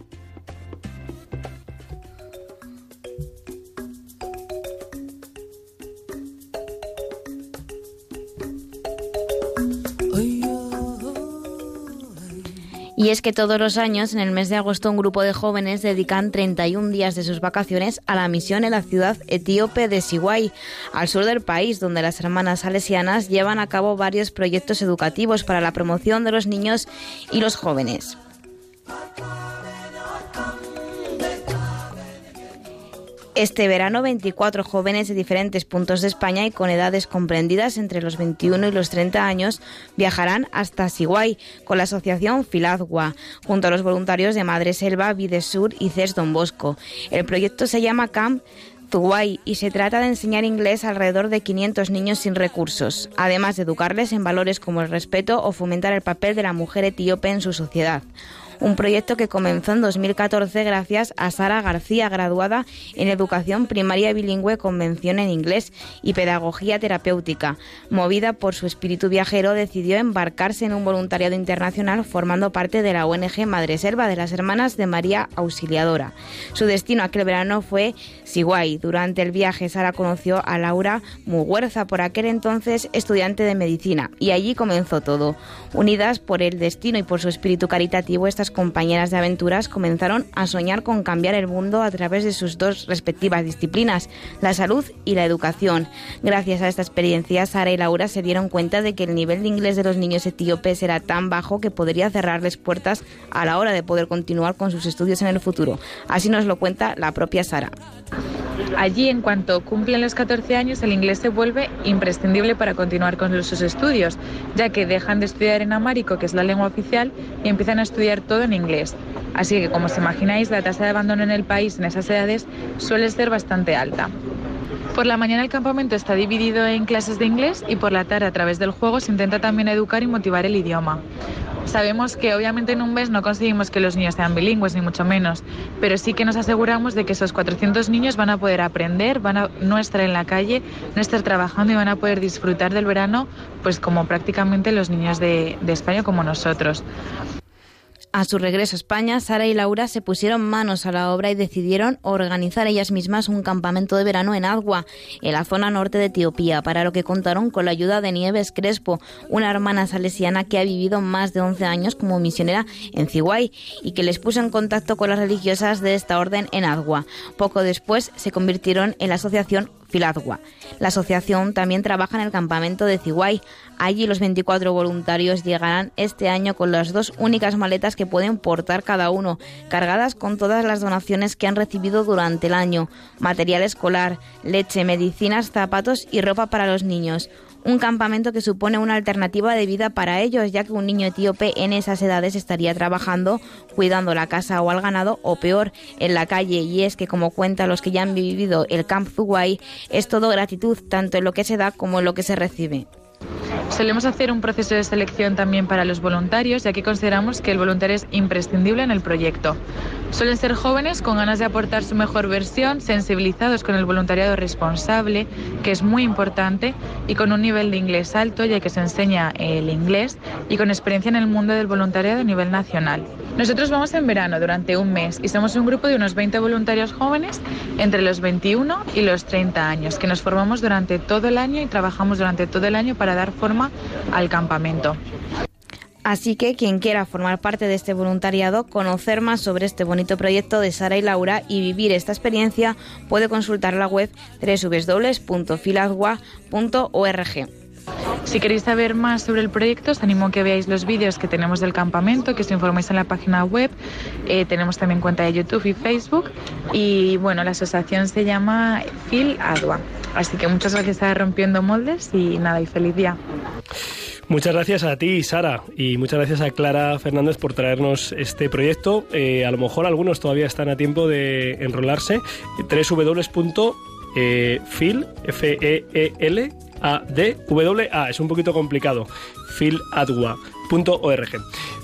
Y es que todos los años, en el mes de agosto, un grupo de jóvenes dedican 31 días de sus vacaciones a la misión en la ciudad etíope de Sigüay, al sur del país, donde las hermanas salesianas llevan a cabo varios proyectos educativos para la promoción de los niños y los jóvenes. Este verano, 24 jóvenes de diferentes puntos de España y con edades comprendidas entre los 21 y los 30 años viajarán hasta Sigüay con la asociación Filazgua, junto a los voluntarios de Madre Selva, Videsur y CES Don Bosco. El proyecto se llama Camp Tuguay y se trata de enseñar inglés a alrededor de 500 niños sin recursos, además de educarles en valores como el respeto o fomentar el papel de la mujer etíope en su sociedad. Un proyecto que comenzó en 2014 gracias a Sara García, graduada en Educación Primaria Bilingüe Convención en Inglés y Pedagogía Terapéutica. Movida por su espíritu viajero, decidió embarcarse en un voluntariado internacional formando parte de la ONG Madre Selva de las Hermanas de María Auxiliadora. Su destino aquel verano fue Siguay. Durante el viaje, Sara conoció a Laura Muguerza, por aquel entonces estudiante de medicina, y allí comenzó todo. Unidas por el destino y por su espíritu caritativo, estas compañeras de aventuras comenzaron a soñar con cambiar el mundo a través de sus dos respectivas disciplinas, la salud y la educación. Gracias a esta experiencia, Sara y Laura se dieron cuenta de que el nivel de inglés de los niños etíopes era tan bajo que podría cerrarles puertas a la hora de poder continuar con sus estudios en el futuro. Así nos lo cuenta la propia Sara. Allí, en cuanto cumplen los 14 años, el inglés se vuelve imprescindible para continuar con sus estudios, ya que dejan de estudiar en amárico, que es la lengua oficial, y empiezan a estudiar todo en inglés. Así que, como os imagináis, la tasa de abandono en el país en esas edades suele ser bastante alta. Por la mañana el campamento está dividido en clases de inglés y por la tarde a través del juego se intenta también educar y motivar el idioma. Sabemos que obviamente en un mes no conseguimos que los niños sean bilingües, ni mucho menos, pero sí que nos aseguramos de que esos 400 niños van a poder aprender, van a no estar en la calle, no estar trabajando y van a poder disfrutar del verano, pues como prácticamente los niños de, de España como nosotros. A su regreso a España, Sara y Laura se pusieron manos a la obra y decidieron organizar ellas mismas un campamento de verano en Agua, en la zona norte de Etiopía, para lo que contaron con la ayuda de Nieves Crespo, una hermana salesiana que ha vivido más de 11 años como misionera en Ciguay y que les puso en contacto con las religiosas de esta orden en Agua. Poco después se convirtieron en la asociación La asociación también trabaja en el campamento de Ciguay. Allí los 24 voluntarios llegarán este año con las dos únicas maletas que pueden portar cada uno, cargadas con todas las donaciones que han recibido durante el año, material escolar, leche, medicinas, zapatos y ropa para los niños un campamento que supone una alternativa de vida para ellos, ya que un niño etíope en esas edades estaría trabajando, cuidando la casa o al ganado, o peor, en la calle. Y es que, como cuentan los que ya han vivido el Camp Zuwai, es todo gratitud, tanto en lo que se da como en lo que se recibe. Solemos hacer un proceso de selección también para los voluntarios, ya que consideramos que el voluntario es imprescindible en el proyecto. Suelen ser jóvenes con ganas de aportar su mejor versión, sensibilizados con el voluntariado responsable, que es muy importante, y con un nivel de inglés alto, ya que se enseña el inglés, y con experiencia en el mundo del voluntariado a nivel nacional. Nosotros vamos en verano durante un mes y somos un grupo de unos 20 voluntarios jóvenes entre los 21 y los 30 años, que nos formamos durante todo el año y trabajamos durante todo el año para dar forma al campamento. Así que quien quiera formar parte de este voluntariado, conocer más sobre este bonito proyecto de Sara y Laura y vivir esta experiencia, puede consultar la web www.filagua.org. Si queréis saber más sobre el proyecto, os animo a que veáis los vídeos que tenemos del campamento, que os informéis en la página web. Eh, tenemos también cuenta de YouTube y Facebook. Y bueno, la asociación se llama Fil Adua. Así que muchas gracias a Rompiendo Moldes y nada, y feliz día. Muchas gracias a ti, Sara, y muchas gracias a Clara Fernández por traernos este proyecto. Eh, a lo mejor algunos todavía están a tiempo de enrolarse. www.fil, f e e l a d w a es un poquito complicado. filadwa.org.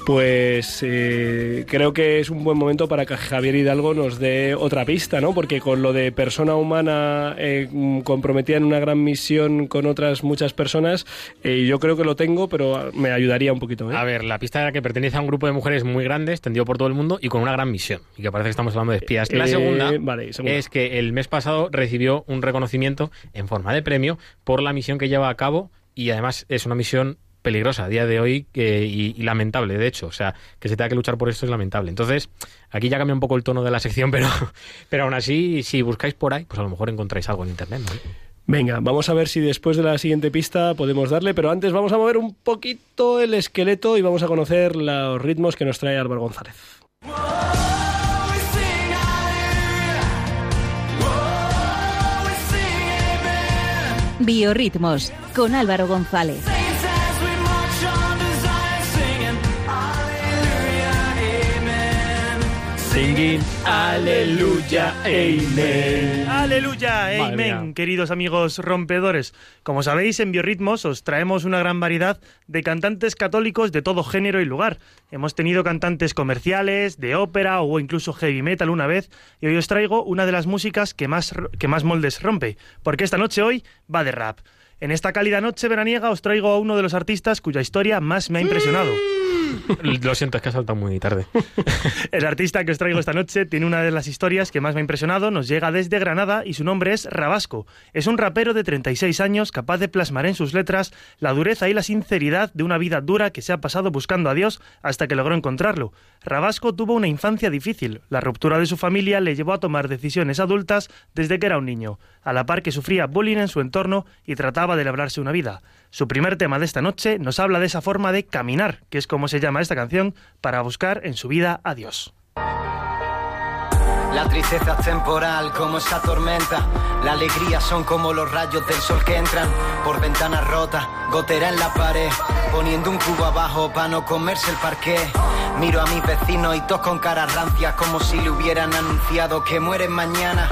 Pues eh, creo que es un buen momento para que Javier Hidalgo nos dé otra pista, ¿no? Porque con lo de persona humana eh, comprometida en una gran misión con otras muchas personas, eh, yo creo que lo tengo, pero me ayudaría un poquito. A ver, la pista era que pertenece a un grupo de mujeres muy grandes, tendido por todo el mundo y con una gran misión. Y que parece que estamos hablando de espías. La segunda vale, segunda. es que el mes pasado recibió un reconocimiento en forma de premio por la misión que lleva a cabo y además es una misión peligrosa a día de hoy y lamentable, de hecho. O sea, que se tenga que luchar por esto es lamentable. Entonces, aquí ya cambia un poco el tono de la sección, pero, pero aún así, si buscáis por ahí, pues a lo mejor encontráis algo en internet. ¿no? Venga, vamos a ver si después de la siguiente pista podemos darle, pero antes vamos a mover un poquito el esqueleto y vamos a conocer los ritmos que nos trae Álvaro González. Biorritmos con Álvaro González. Singing Aleluya, Amen. Aleluya, mía. queridos amigos rompedores. Como sabéis, en Biorritmos os traemos una gran variedad de cantantes católicos de todo género y lugar. Hemos tenido cantantes comerciales, de ópera o incluso heavy metal una vez, y hoy os traigo una de las músicas que más, que más moldes rompe, porque esta noche hoy va de rap. En esta cálida noche veraniega os traigo a uno de los artistas cuya historia más me ha impresionado. Lo siento, es que ha saltado muy tarde. El artista que os traigo esta noche tiene una de las historias que más me ha impresionado, nos llega desde Granada y su nombre es Rabasco. Es un rapero de 36 años capaz de plasmar en sus letras la dureza y la sinceridad de una vida dura que se ha pasado buscando a Dios hasta que logró encontrarlo. Rabasco tuvo una infancia difícil. La ruptura de su familia le llevó a tomar decisiones adultas desde que era un niño, a la par que sufría bullying en su entorno y trataba de labrarse una vida. Su primer tema de esta noche nos habla de esa forma de caminar, que es como se llama esta canción, para buscar en su vida a Dios. La tristeza es temporal como esa tormenta. La alegría son como los rayos del sol que entran por ventanas rotas, gotera en la pared, poniendo un cubo abajo para no comerse el parqué. Miro a mis vecinos y todos con caras rancias como si le hubieran anunciado que mueren mañana.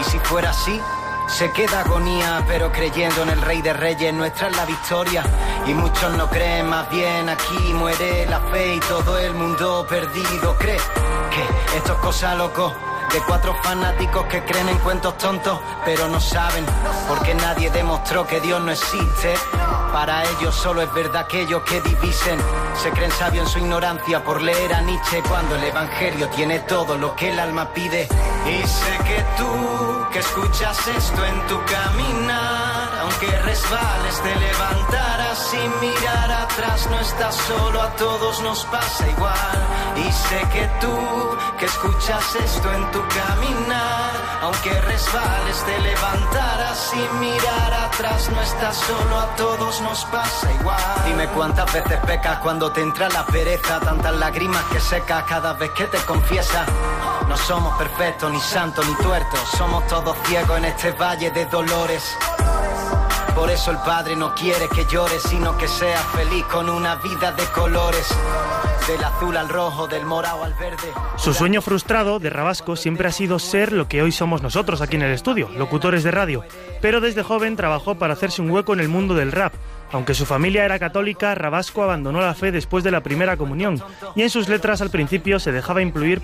Y si fuera así, se queda agonía, pero creyendo en el Rey de Reyes, nuestra es la victoria. Y muchos no creen, más bien aquí muere la fe y todo el mundo perdido cree que esto es cosa loco. De cuatro fanáticos que creen en cuentos tontos, pero no saben, porque nadie demostró que Dios no existe. Para ellos solo es verdad aquellos que divisen. Se creen sabios en su ignorancia por leer a Nietzsche cuando el Evangelio tiene todo lo que el alma pide. Y sé que tú, que escuchas esto en tu caminar, aunque resbales te levantarás sin mirar atrás, no estás solo, a todos nos pasa igual. Y sé que tú, que escuchas esto en tu caminar, aunque resbales te levantarás sin mirar atrás, no estás solo, a todos nos pasa igual. Dime cuántas veces pecas cuando te entra la pereza, tantas lágrimas que secas cada vez que te confiesas. No somos perfectos, ni santos, ni tuertos, somos todos ciegos en este valle de dolores. Por eso el Padre no quiere que llores, sino que seas feliz con una vida de colores. Del azul al rojo, del morado al verde. Su sueño frustrado de Rabasco siempre ha sido ser lo que hoy somos nosotros aquí en el estudio, locutores de radio. Pero desde joven trabajó para hacerse un hueco en el mundo del rap. Aunque su familia era católica, Rabasco abandonó la fe después de la primera comunión y en sus letras al principio se dejaba influir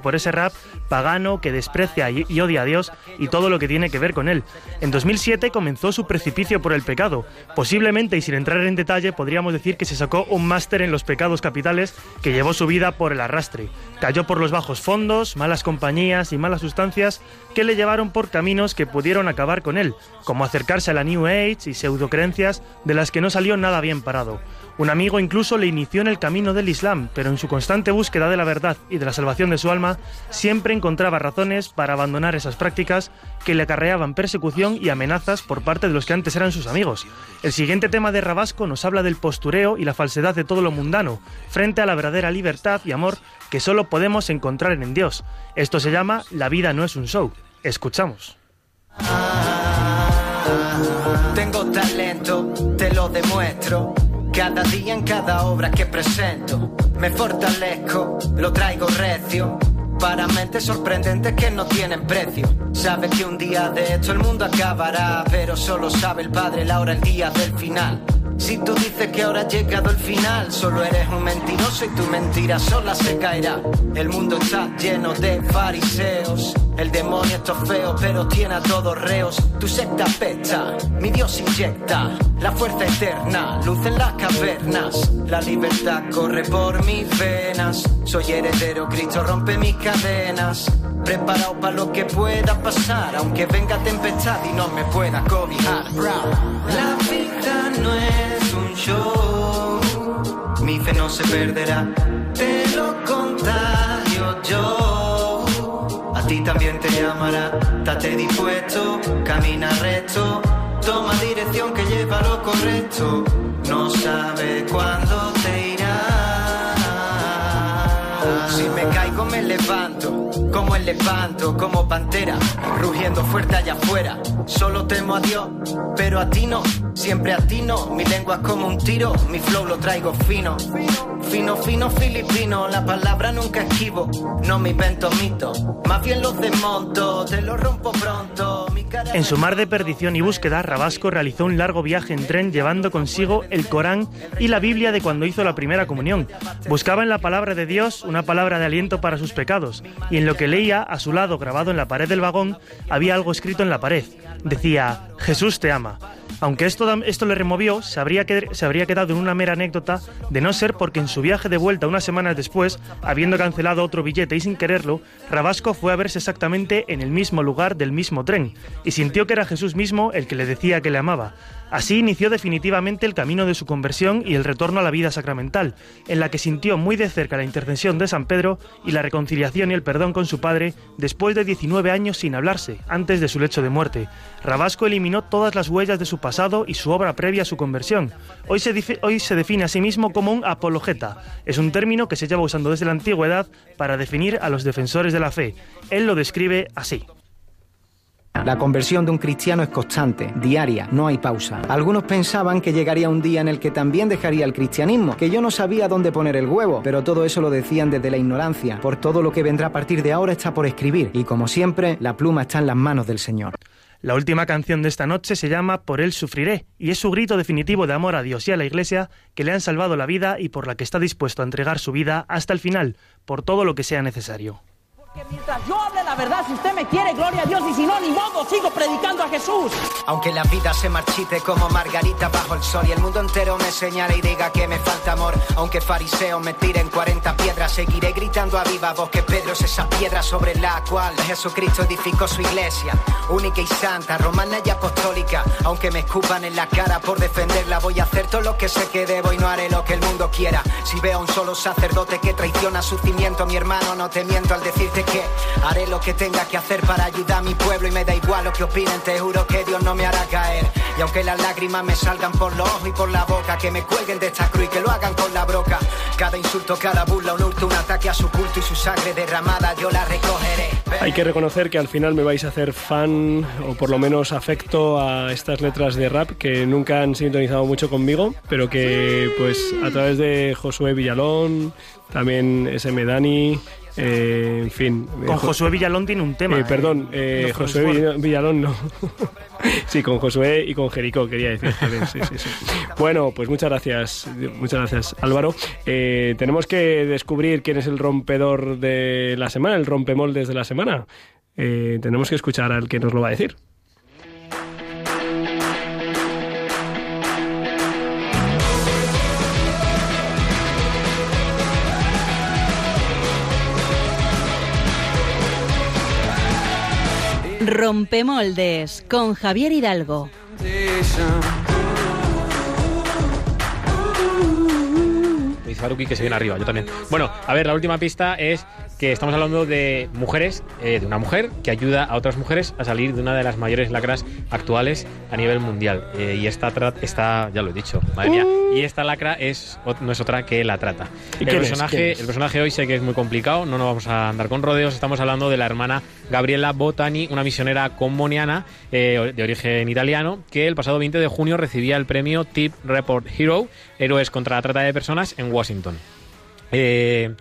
por, ese rap pagano que desprecia y, y odia a Dios y todo lo que tiene que ver con él. En 2007 comenzó su precipicio por el pecado. Posiblemente y sin entrar en detalle podríamos decir que se sacó un máster en los pecados capitales que llevó su vida por el arrastre. Cayó por los bajos fondos, malas compañías y malas sustancias que le llevaron por caminos que pudieron acabar con él, como acercarse a la New Age y pseudocreencias de las que no salió nada bien parado. Un amigo incluso le inició en el camino del Islam, pero en su constante búsqueda de la verdad y de la salvación de su alma, siempre encontraba razones para abandonar esas prácticas que le acarreaban persecución y amenazas por parte de los que antes eran sus amigos. El siguiente tema de Rabasco nos habla del postureo y la falsedad de todo lo mundano, frente a la verdadera libertad y amor que solo podemos encontrar en Dios. Esto se llama La vida no es un show. Escuchamos. Tengo talento, te lo demuestro. Cada día en cada obra que presento, me fortalezco, lo traigo recio. Para mentes sorprendentes que no tienen precio. Sabe que un día de esto el mundo acabará, pero solo sabe el Padre la hora, el día del final. Si tú dices que ahora ha llegado el final, solo eres un mentiroso y tu mentira sola se caerá. El mundo está lleno de fariseos. El demonio esto es feo, pero tiene a todos reos. Tu secta pesta, mi Dios inyecta la fuerza eterna, luz en las cavernas. La libertad corre por mis venas. Soy heredero, Cristo rompe mis cadenas. Preparado para lo que pueda pasar, aunque venga tempestad y no me pueda cobijar. La vida no es show, mi fe no se perderá. Te lo contario yo, a ti también te llamará. Date dispuesto, camina recto, toma dirección que lleva lo correcto. No sabe cuándo te irá. Si me caigo me levanto, como el levanto, como pantera, rugiendo fuerte allá afuera. Solo temo a Dios, pero a ti no, siempre a ti no. Mi lengua es como un tiro, mi flow lo traigo fino. Fino, fino, filipino, la palabra nunca esquivo. No me invento mitos, más bien los desmonto, te lo rompo pronto. Mi cara En su mar de perdición y búsqueda, Rabasco realizó un largo viaje en tren llevando consigo el Corán y la Biblia de cuando hizo la primera comunión. Buscaba en la palabra de Dios una palabra de aliento para sus pecados, y en lo que leía, a su lado, grabado en la pared del vagón, había algo escrito en la pared. Decía, Jesús te ama. Aunque esto, esto le removió, se habría, que- se habría quedado en una mera anécdota de no ser porque en su viaje de vuelta unas semanas después, habiendo cancelado otro billete y sin quererlo, Rabasco fue a verse exactamente en el mismo lugar del mismo tren y sintió que era Jesús mismo el que le decía que le amaba. Así inició definitivamente el camino de su conversión y el retorno a la vida sacramental, en la que sintió muy de cerca la intercesión de San Pedro y la reconciliación y el perdón con su padre después de 19 años sin hablarse, antes de su lecho de muerte. Rabasco eliminó todas las huellas de su pasado y su obra previa a su conversión. Hoy se, hoy se define a sí mismo como un apologeta. Es un término que se lleva usando desde la antigüedad para definir a los defensores de la fe. Él lo describe así. La conversión de un cristiano es constante, diaria, no hay pausa. Algunos pensaban que llegaría un día en el que también dejaría el cristianismo, que yo no sabía dónde poner el huevo, pero todo eso lo decían desde la ignorancia. Por todo lo que vendrá a partir de ahora está por escribir, y como siempre, la pluma está en las manos del Señor. La última canción de esta noche se llama Por él sufriré y es su grito definitivo de amor a Dios y a la Iglesia que le han salvado la vida y por la que está dispuesto a entregar su vida hasta el final, por todo lo que sea necesario. Mientras yo hable la verdad, si usted me quiere, gloria a Dios, y si no, ni modo, sigo predicando a Jesús. Aunque la vida se marchite como margarita bajo el sol y el mundo entero me señale y diga que me falta amor, aunque fariseos me tiren 40 piedras, seguiré gritando a viva voz que Pedro es esa piedra sobre la cual Jesucristo edificó su iglesia, única y santa, romana y apostólica. Aunque me escupan en la cara por defenderla, voy a hacer todo lo que sé que debo y no haré lo que el mundo quiera. Si veo a un solo sacerdote que traiciona su cimiento, mi hermano, no te miento al decirte que haré lo que tenga que hacer para ayudar a mi pueblo y me da igual lo que opinen, te juro que Dios no me hará caer. Y aunque las lágrimas me salgan por los ojos y por la boca, que me cuelguen de esta cruz y que lo hagan con la broca. Cada insulto, cada burla, un hurto, un ataque a su culto y su sangre derramada, yo la recogeré. Hay que reconocer que al final me vais a hacer fan o por lo menos afecto a estas letras de rap que nunca han sintonizado mucho conmigo, pero que pues a través de Josué Villalón, también SM Dani, eh, en fin. Con eh, Jo- Josué Villalón tiene un tema. eh, perdón, eh, No, Josué. Vill- Villalón no. sí, con Josué y con Jericó quería decir. también, sí, sí, sí. Bueno, pues muchas gracias, muchas gracias Álvaro. Eh, tenemos que descubrir quién es el rompedor de la semana, el rompemoldes de la semana. Eh, tenemos que escuchar al que nos lo va a decir. Rompemoldes con Javier Hidalgo. Dice Haruki que se viene arriba, yo también. Bueno, a ver, la última pista es que estamos hablando de mujeres, eh, de una mujer que ayuda a otras mujeres a salir de una de las mayores lacras actuales a nivel mundial. Eh, y esta, esta, ya lo he dicho, madre mía, y esta lacra es, no es otra que la trata. ¿Y El personaje, el personaje hoy sé que es muy complicado, no nos vamos a andar con rodeos, estamos hablando de la hermana Gabriela Botani, una misionera comboniana eh, de origen italiano, que el pasado 20 de junio recibía el premio Tip Report Hero, Héroes contra la Trata de Personas, en Washington. Eh,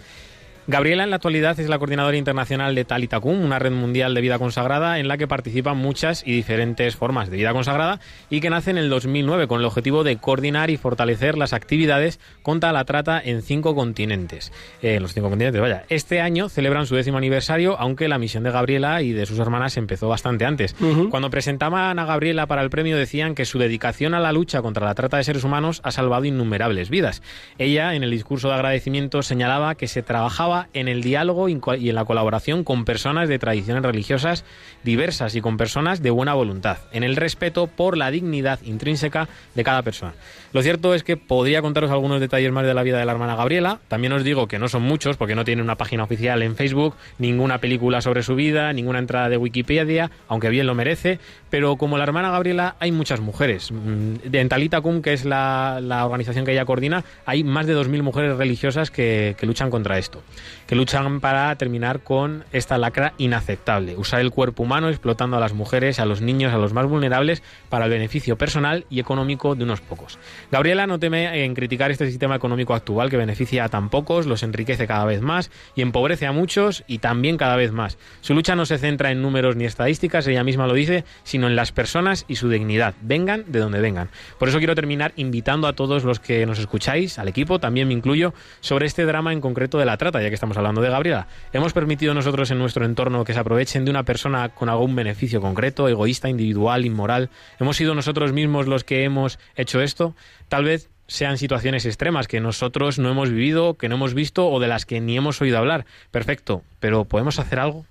Gabriela en la actualidad es la coordinadora internacional de Talitacum, una red mundial de vida consagrada en la que participan muchas y diferentes formas de vida consagrada y que nace en el 2009 con el objetivo de coordinar y fortalecer las actividades contra la trata en cinco continentes. Eh, en los cinco continentes, vaya. Este año celebran su décimo aniversario, aunque la misión de Gabriela y de sus hermanas empezó bastante antes. Cuando presentaban a Gabriela para el premio decían que su dedicación a la lucha contra la trata de seres humanos ha salvado innumerables vidas. Ella, en el discurso de agradecimiento, señalaba que se trabajaba en el diálogo y en la colaboración con personas de tradiciones religiosas diversas y con personas de buena voluntad, en el respeto por la dignidad intrínseca de cada persona. Lo cierto es que podría contaros algunos detalles más de la vida de la hermana Gabriela. También os digo que no son muchos porque no tiene una página oficial en Facebook, ninguna película sobre su vida, ninguna entrada de Wikipedia, aunque bien lo merece. Pero como la hermana Gabriela hay muchas mujeres. Mm, En Talita Cum, que es la, organización que ella coordina, hay más de 2.000 mujeres religiosas que luchan contra esto. Que luchan para terminar con esta lacra inaceptable, usar el cuerpo humano explotando a las mujeres, a los niños, a los más vulnerables para el beneficio personal y económico de unos pocos. Gabriela no teme en criticar este sistema económico actual que beneficia a tan pocos, los enriquece cada vez más y empobrece a muchos y también cada vez más. Su lucha no se centra en números ni estadísticas, ella misma lo dice, sino en las personas y su dignidad, vengan de donde vengan. Por eso quiero terminar invitando a todos los que nos escucháis, al equipo, también me incluyo, sobre este drama en concreto de la trata, ya que estamos hablando de Gabriela. Hemos permitido nosotros en nuestro entorno que se aprovechen de una persona con algún beneficio concreto, egoísta, individual, inmoral. Hemos sido nosotros mismos los que hemos hecho esto. Tal vez sean situaciones extremas que nosotros no hemos vivido, que no hemos visto o de las que ni hemos oído hablar. Perfecto, pero ¿podemos hacer algo?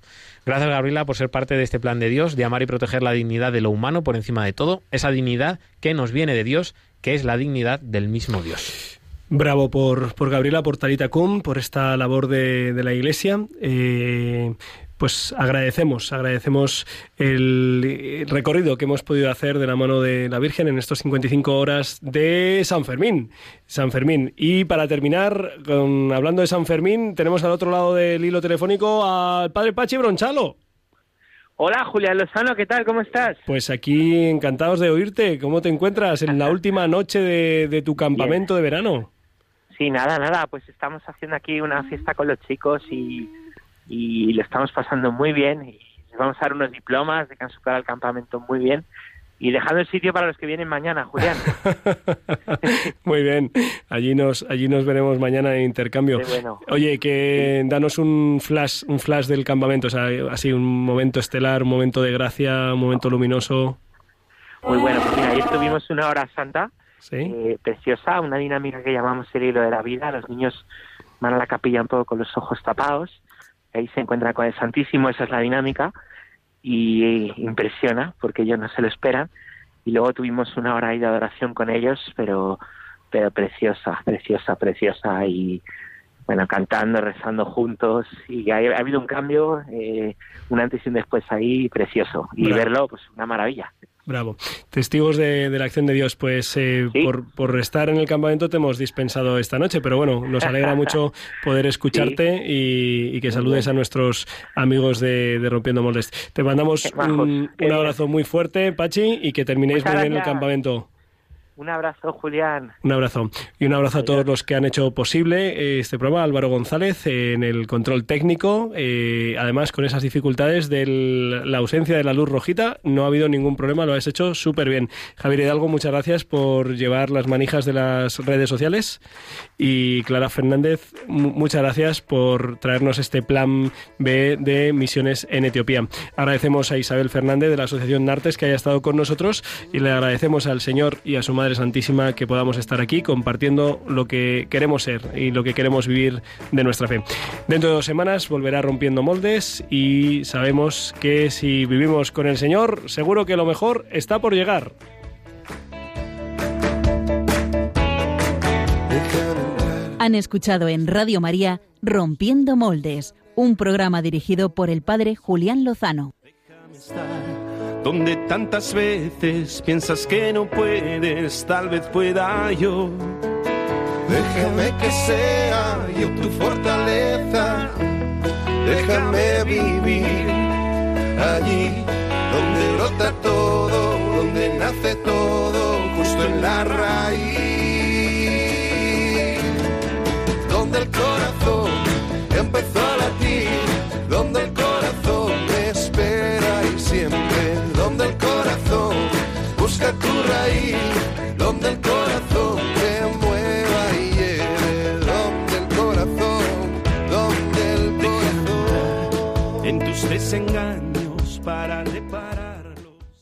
Gracias, Gabriela, por ser parte de este plan de Dios, de amar y proteger la dignidad de lo humano por encima de todo, esa dignidad que nos viene de Dios, que es la dignidad del mismo Dios. Bravo por, por Gabriela, por Talita Kum, por esta labor de, de la Iglesia. Eh, pues agradecemos, agradecemos el recorrido que hemos podido hacer de la mano de la Virgen en estos 55 horas de San Fermín. San Fermín. Y para terminar, con, hablando de San Fermín, tenemos al otro lado del hilo telefónico al padre Pachi Bronchalo. Hola, Julián Lozano, ¿qué tal? ¿Cómo estás? Pues aquí encantados de oírte. ¿Cómo te encuentras en la última noche de, de tu campamento de verano? Sí, nada, nada, pues estamos haciendo aquí una fiesta con los chicos y y lo estamos pasando muy bien y les vamos a dar unos diplomas de que han superado el campamento muy bien y dejando el sitio para los que vienen mañana, Julián. Muy bien, allí nos allí nos veremos mañana en intercambio. Oye, que danos un flash un flash del campamento, o sea, así un momento estelar, un momento de gracia, un momento luminoso. Muy bueno, pues mira, ayer tuvimos una hora santa, eh, preciosa, una dinámica que llamamos el hilo de la vida. Los niños van a la capilla un poco con los ojos tapados. Ahí se encuentra con el Santísimo, esa es la dinámica, y impresiona porque ellos no se lo esperan. Y luego tuvimos una hora ahí de adoración con ellos, pero, pero preciosa, preciosa, preciosa, y bueno, cantando, rezando juntos, y ha, habido un cambio, eh, un antes y un después ahí precioso, y verlo, pues una maravilla. Bravo. Testigos de, la acción de Dios, pues eh, por, por, estar en el campamento te hemos dispensado esta noche, pero bueno, nos alegra mucho poder escucharte y, que saludes a nuestros amigos de, Rompiendo Moldes. Te mandamos un, un, abrazo muy fuerte, Pachi, y que terminéis muy bien el campamento. Un abrazo, Julián. Un abrazo. Y un abrazo a todos los que han hecho posible este programa. Álvaro González en el control técnico. Eh, además, con esas dificultades de la ausencia de la luz rojita, no ha habido ningún problema. Lo has hecho súper bien. Javier Hidalgo, muchas gracias por llevar las manijas de las redes sociales. Y Clara Fernández, muchas gracias por traernos este plan B de misiones en Etiopía. Agradecemos a Isabel Fernández de la Asociación Nartes que haya estado con nosotros y le agradecemos al Señor y a su madre Madre Santísima que podamos estar aquí compartiendo lo que queremos ser y lo que queremos vivir de nuestra fe. Dentro de dos semanas volverá rompiendo moldes y sabemos que si vivimos con el Señor, seguro que lo mejor está por llegar. Han escuchado en Radio María Rompiendo Moldes, un programa dirigido por el padre Julián Lozano donde tantas veces piensas que no puedes, tal vez pueda yo. Déjame que sea yo tu fortaleza, déjame vivir allí donde brota todo, donde nace todo, justo en la raíz, desengaños para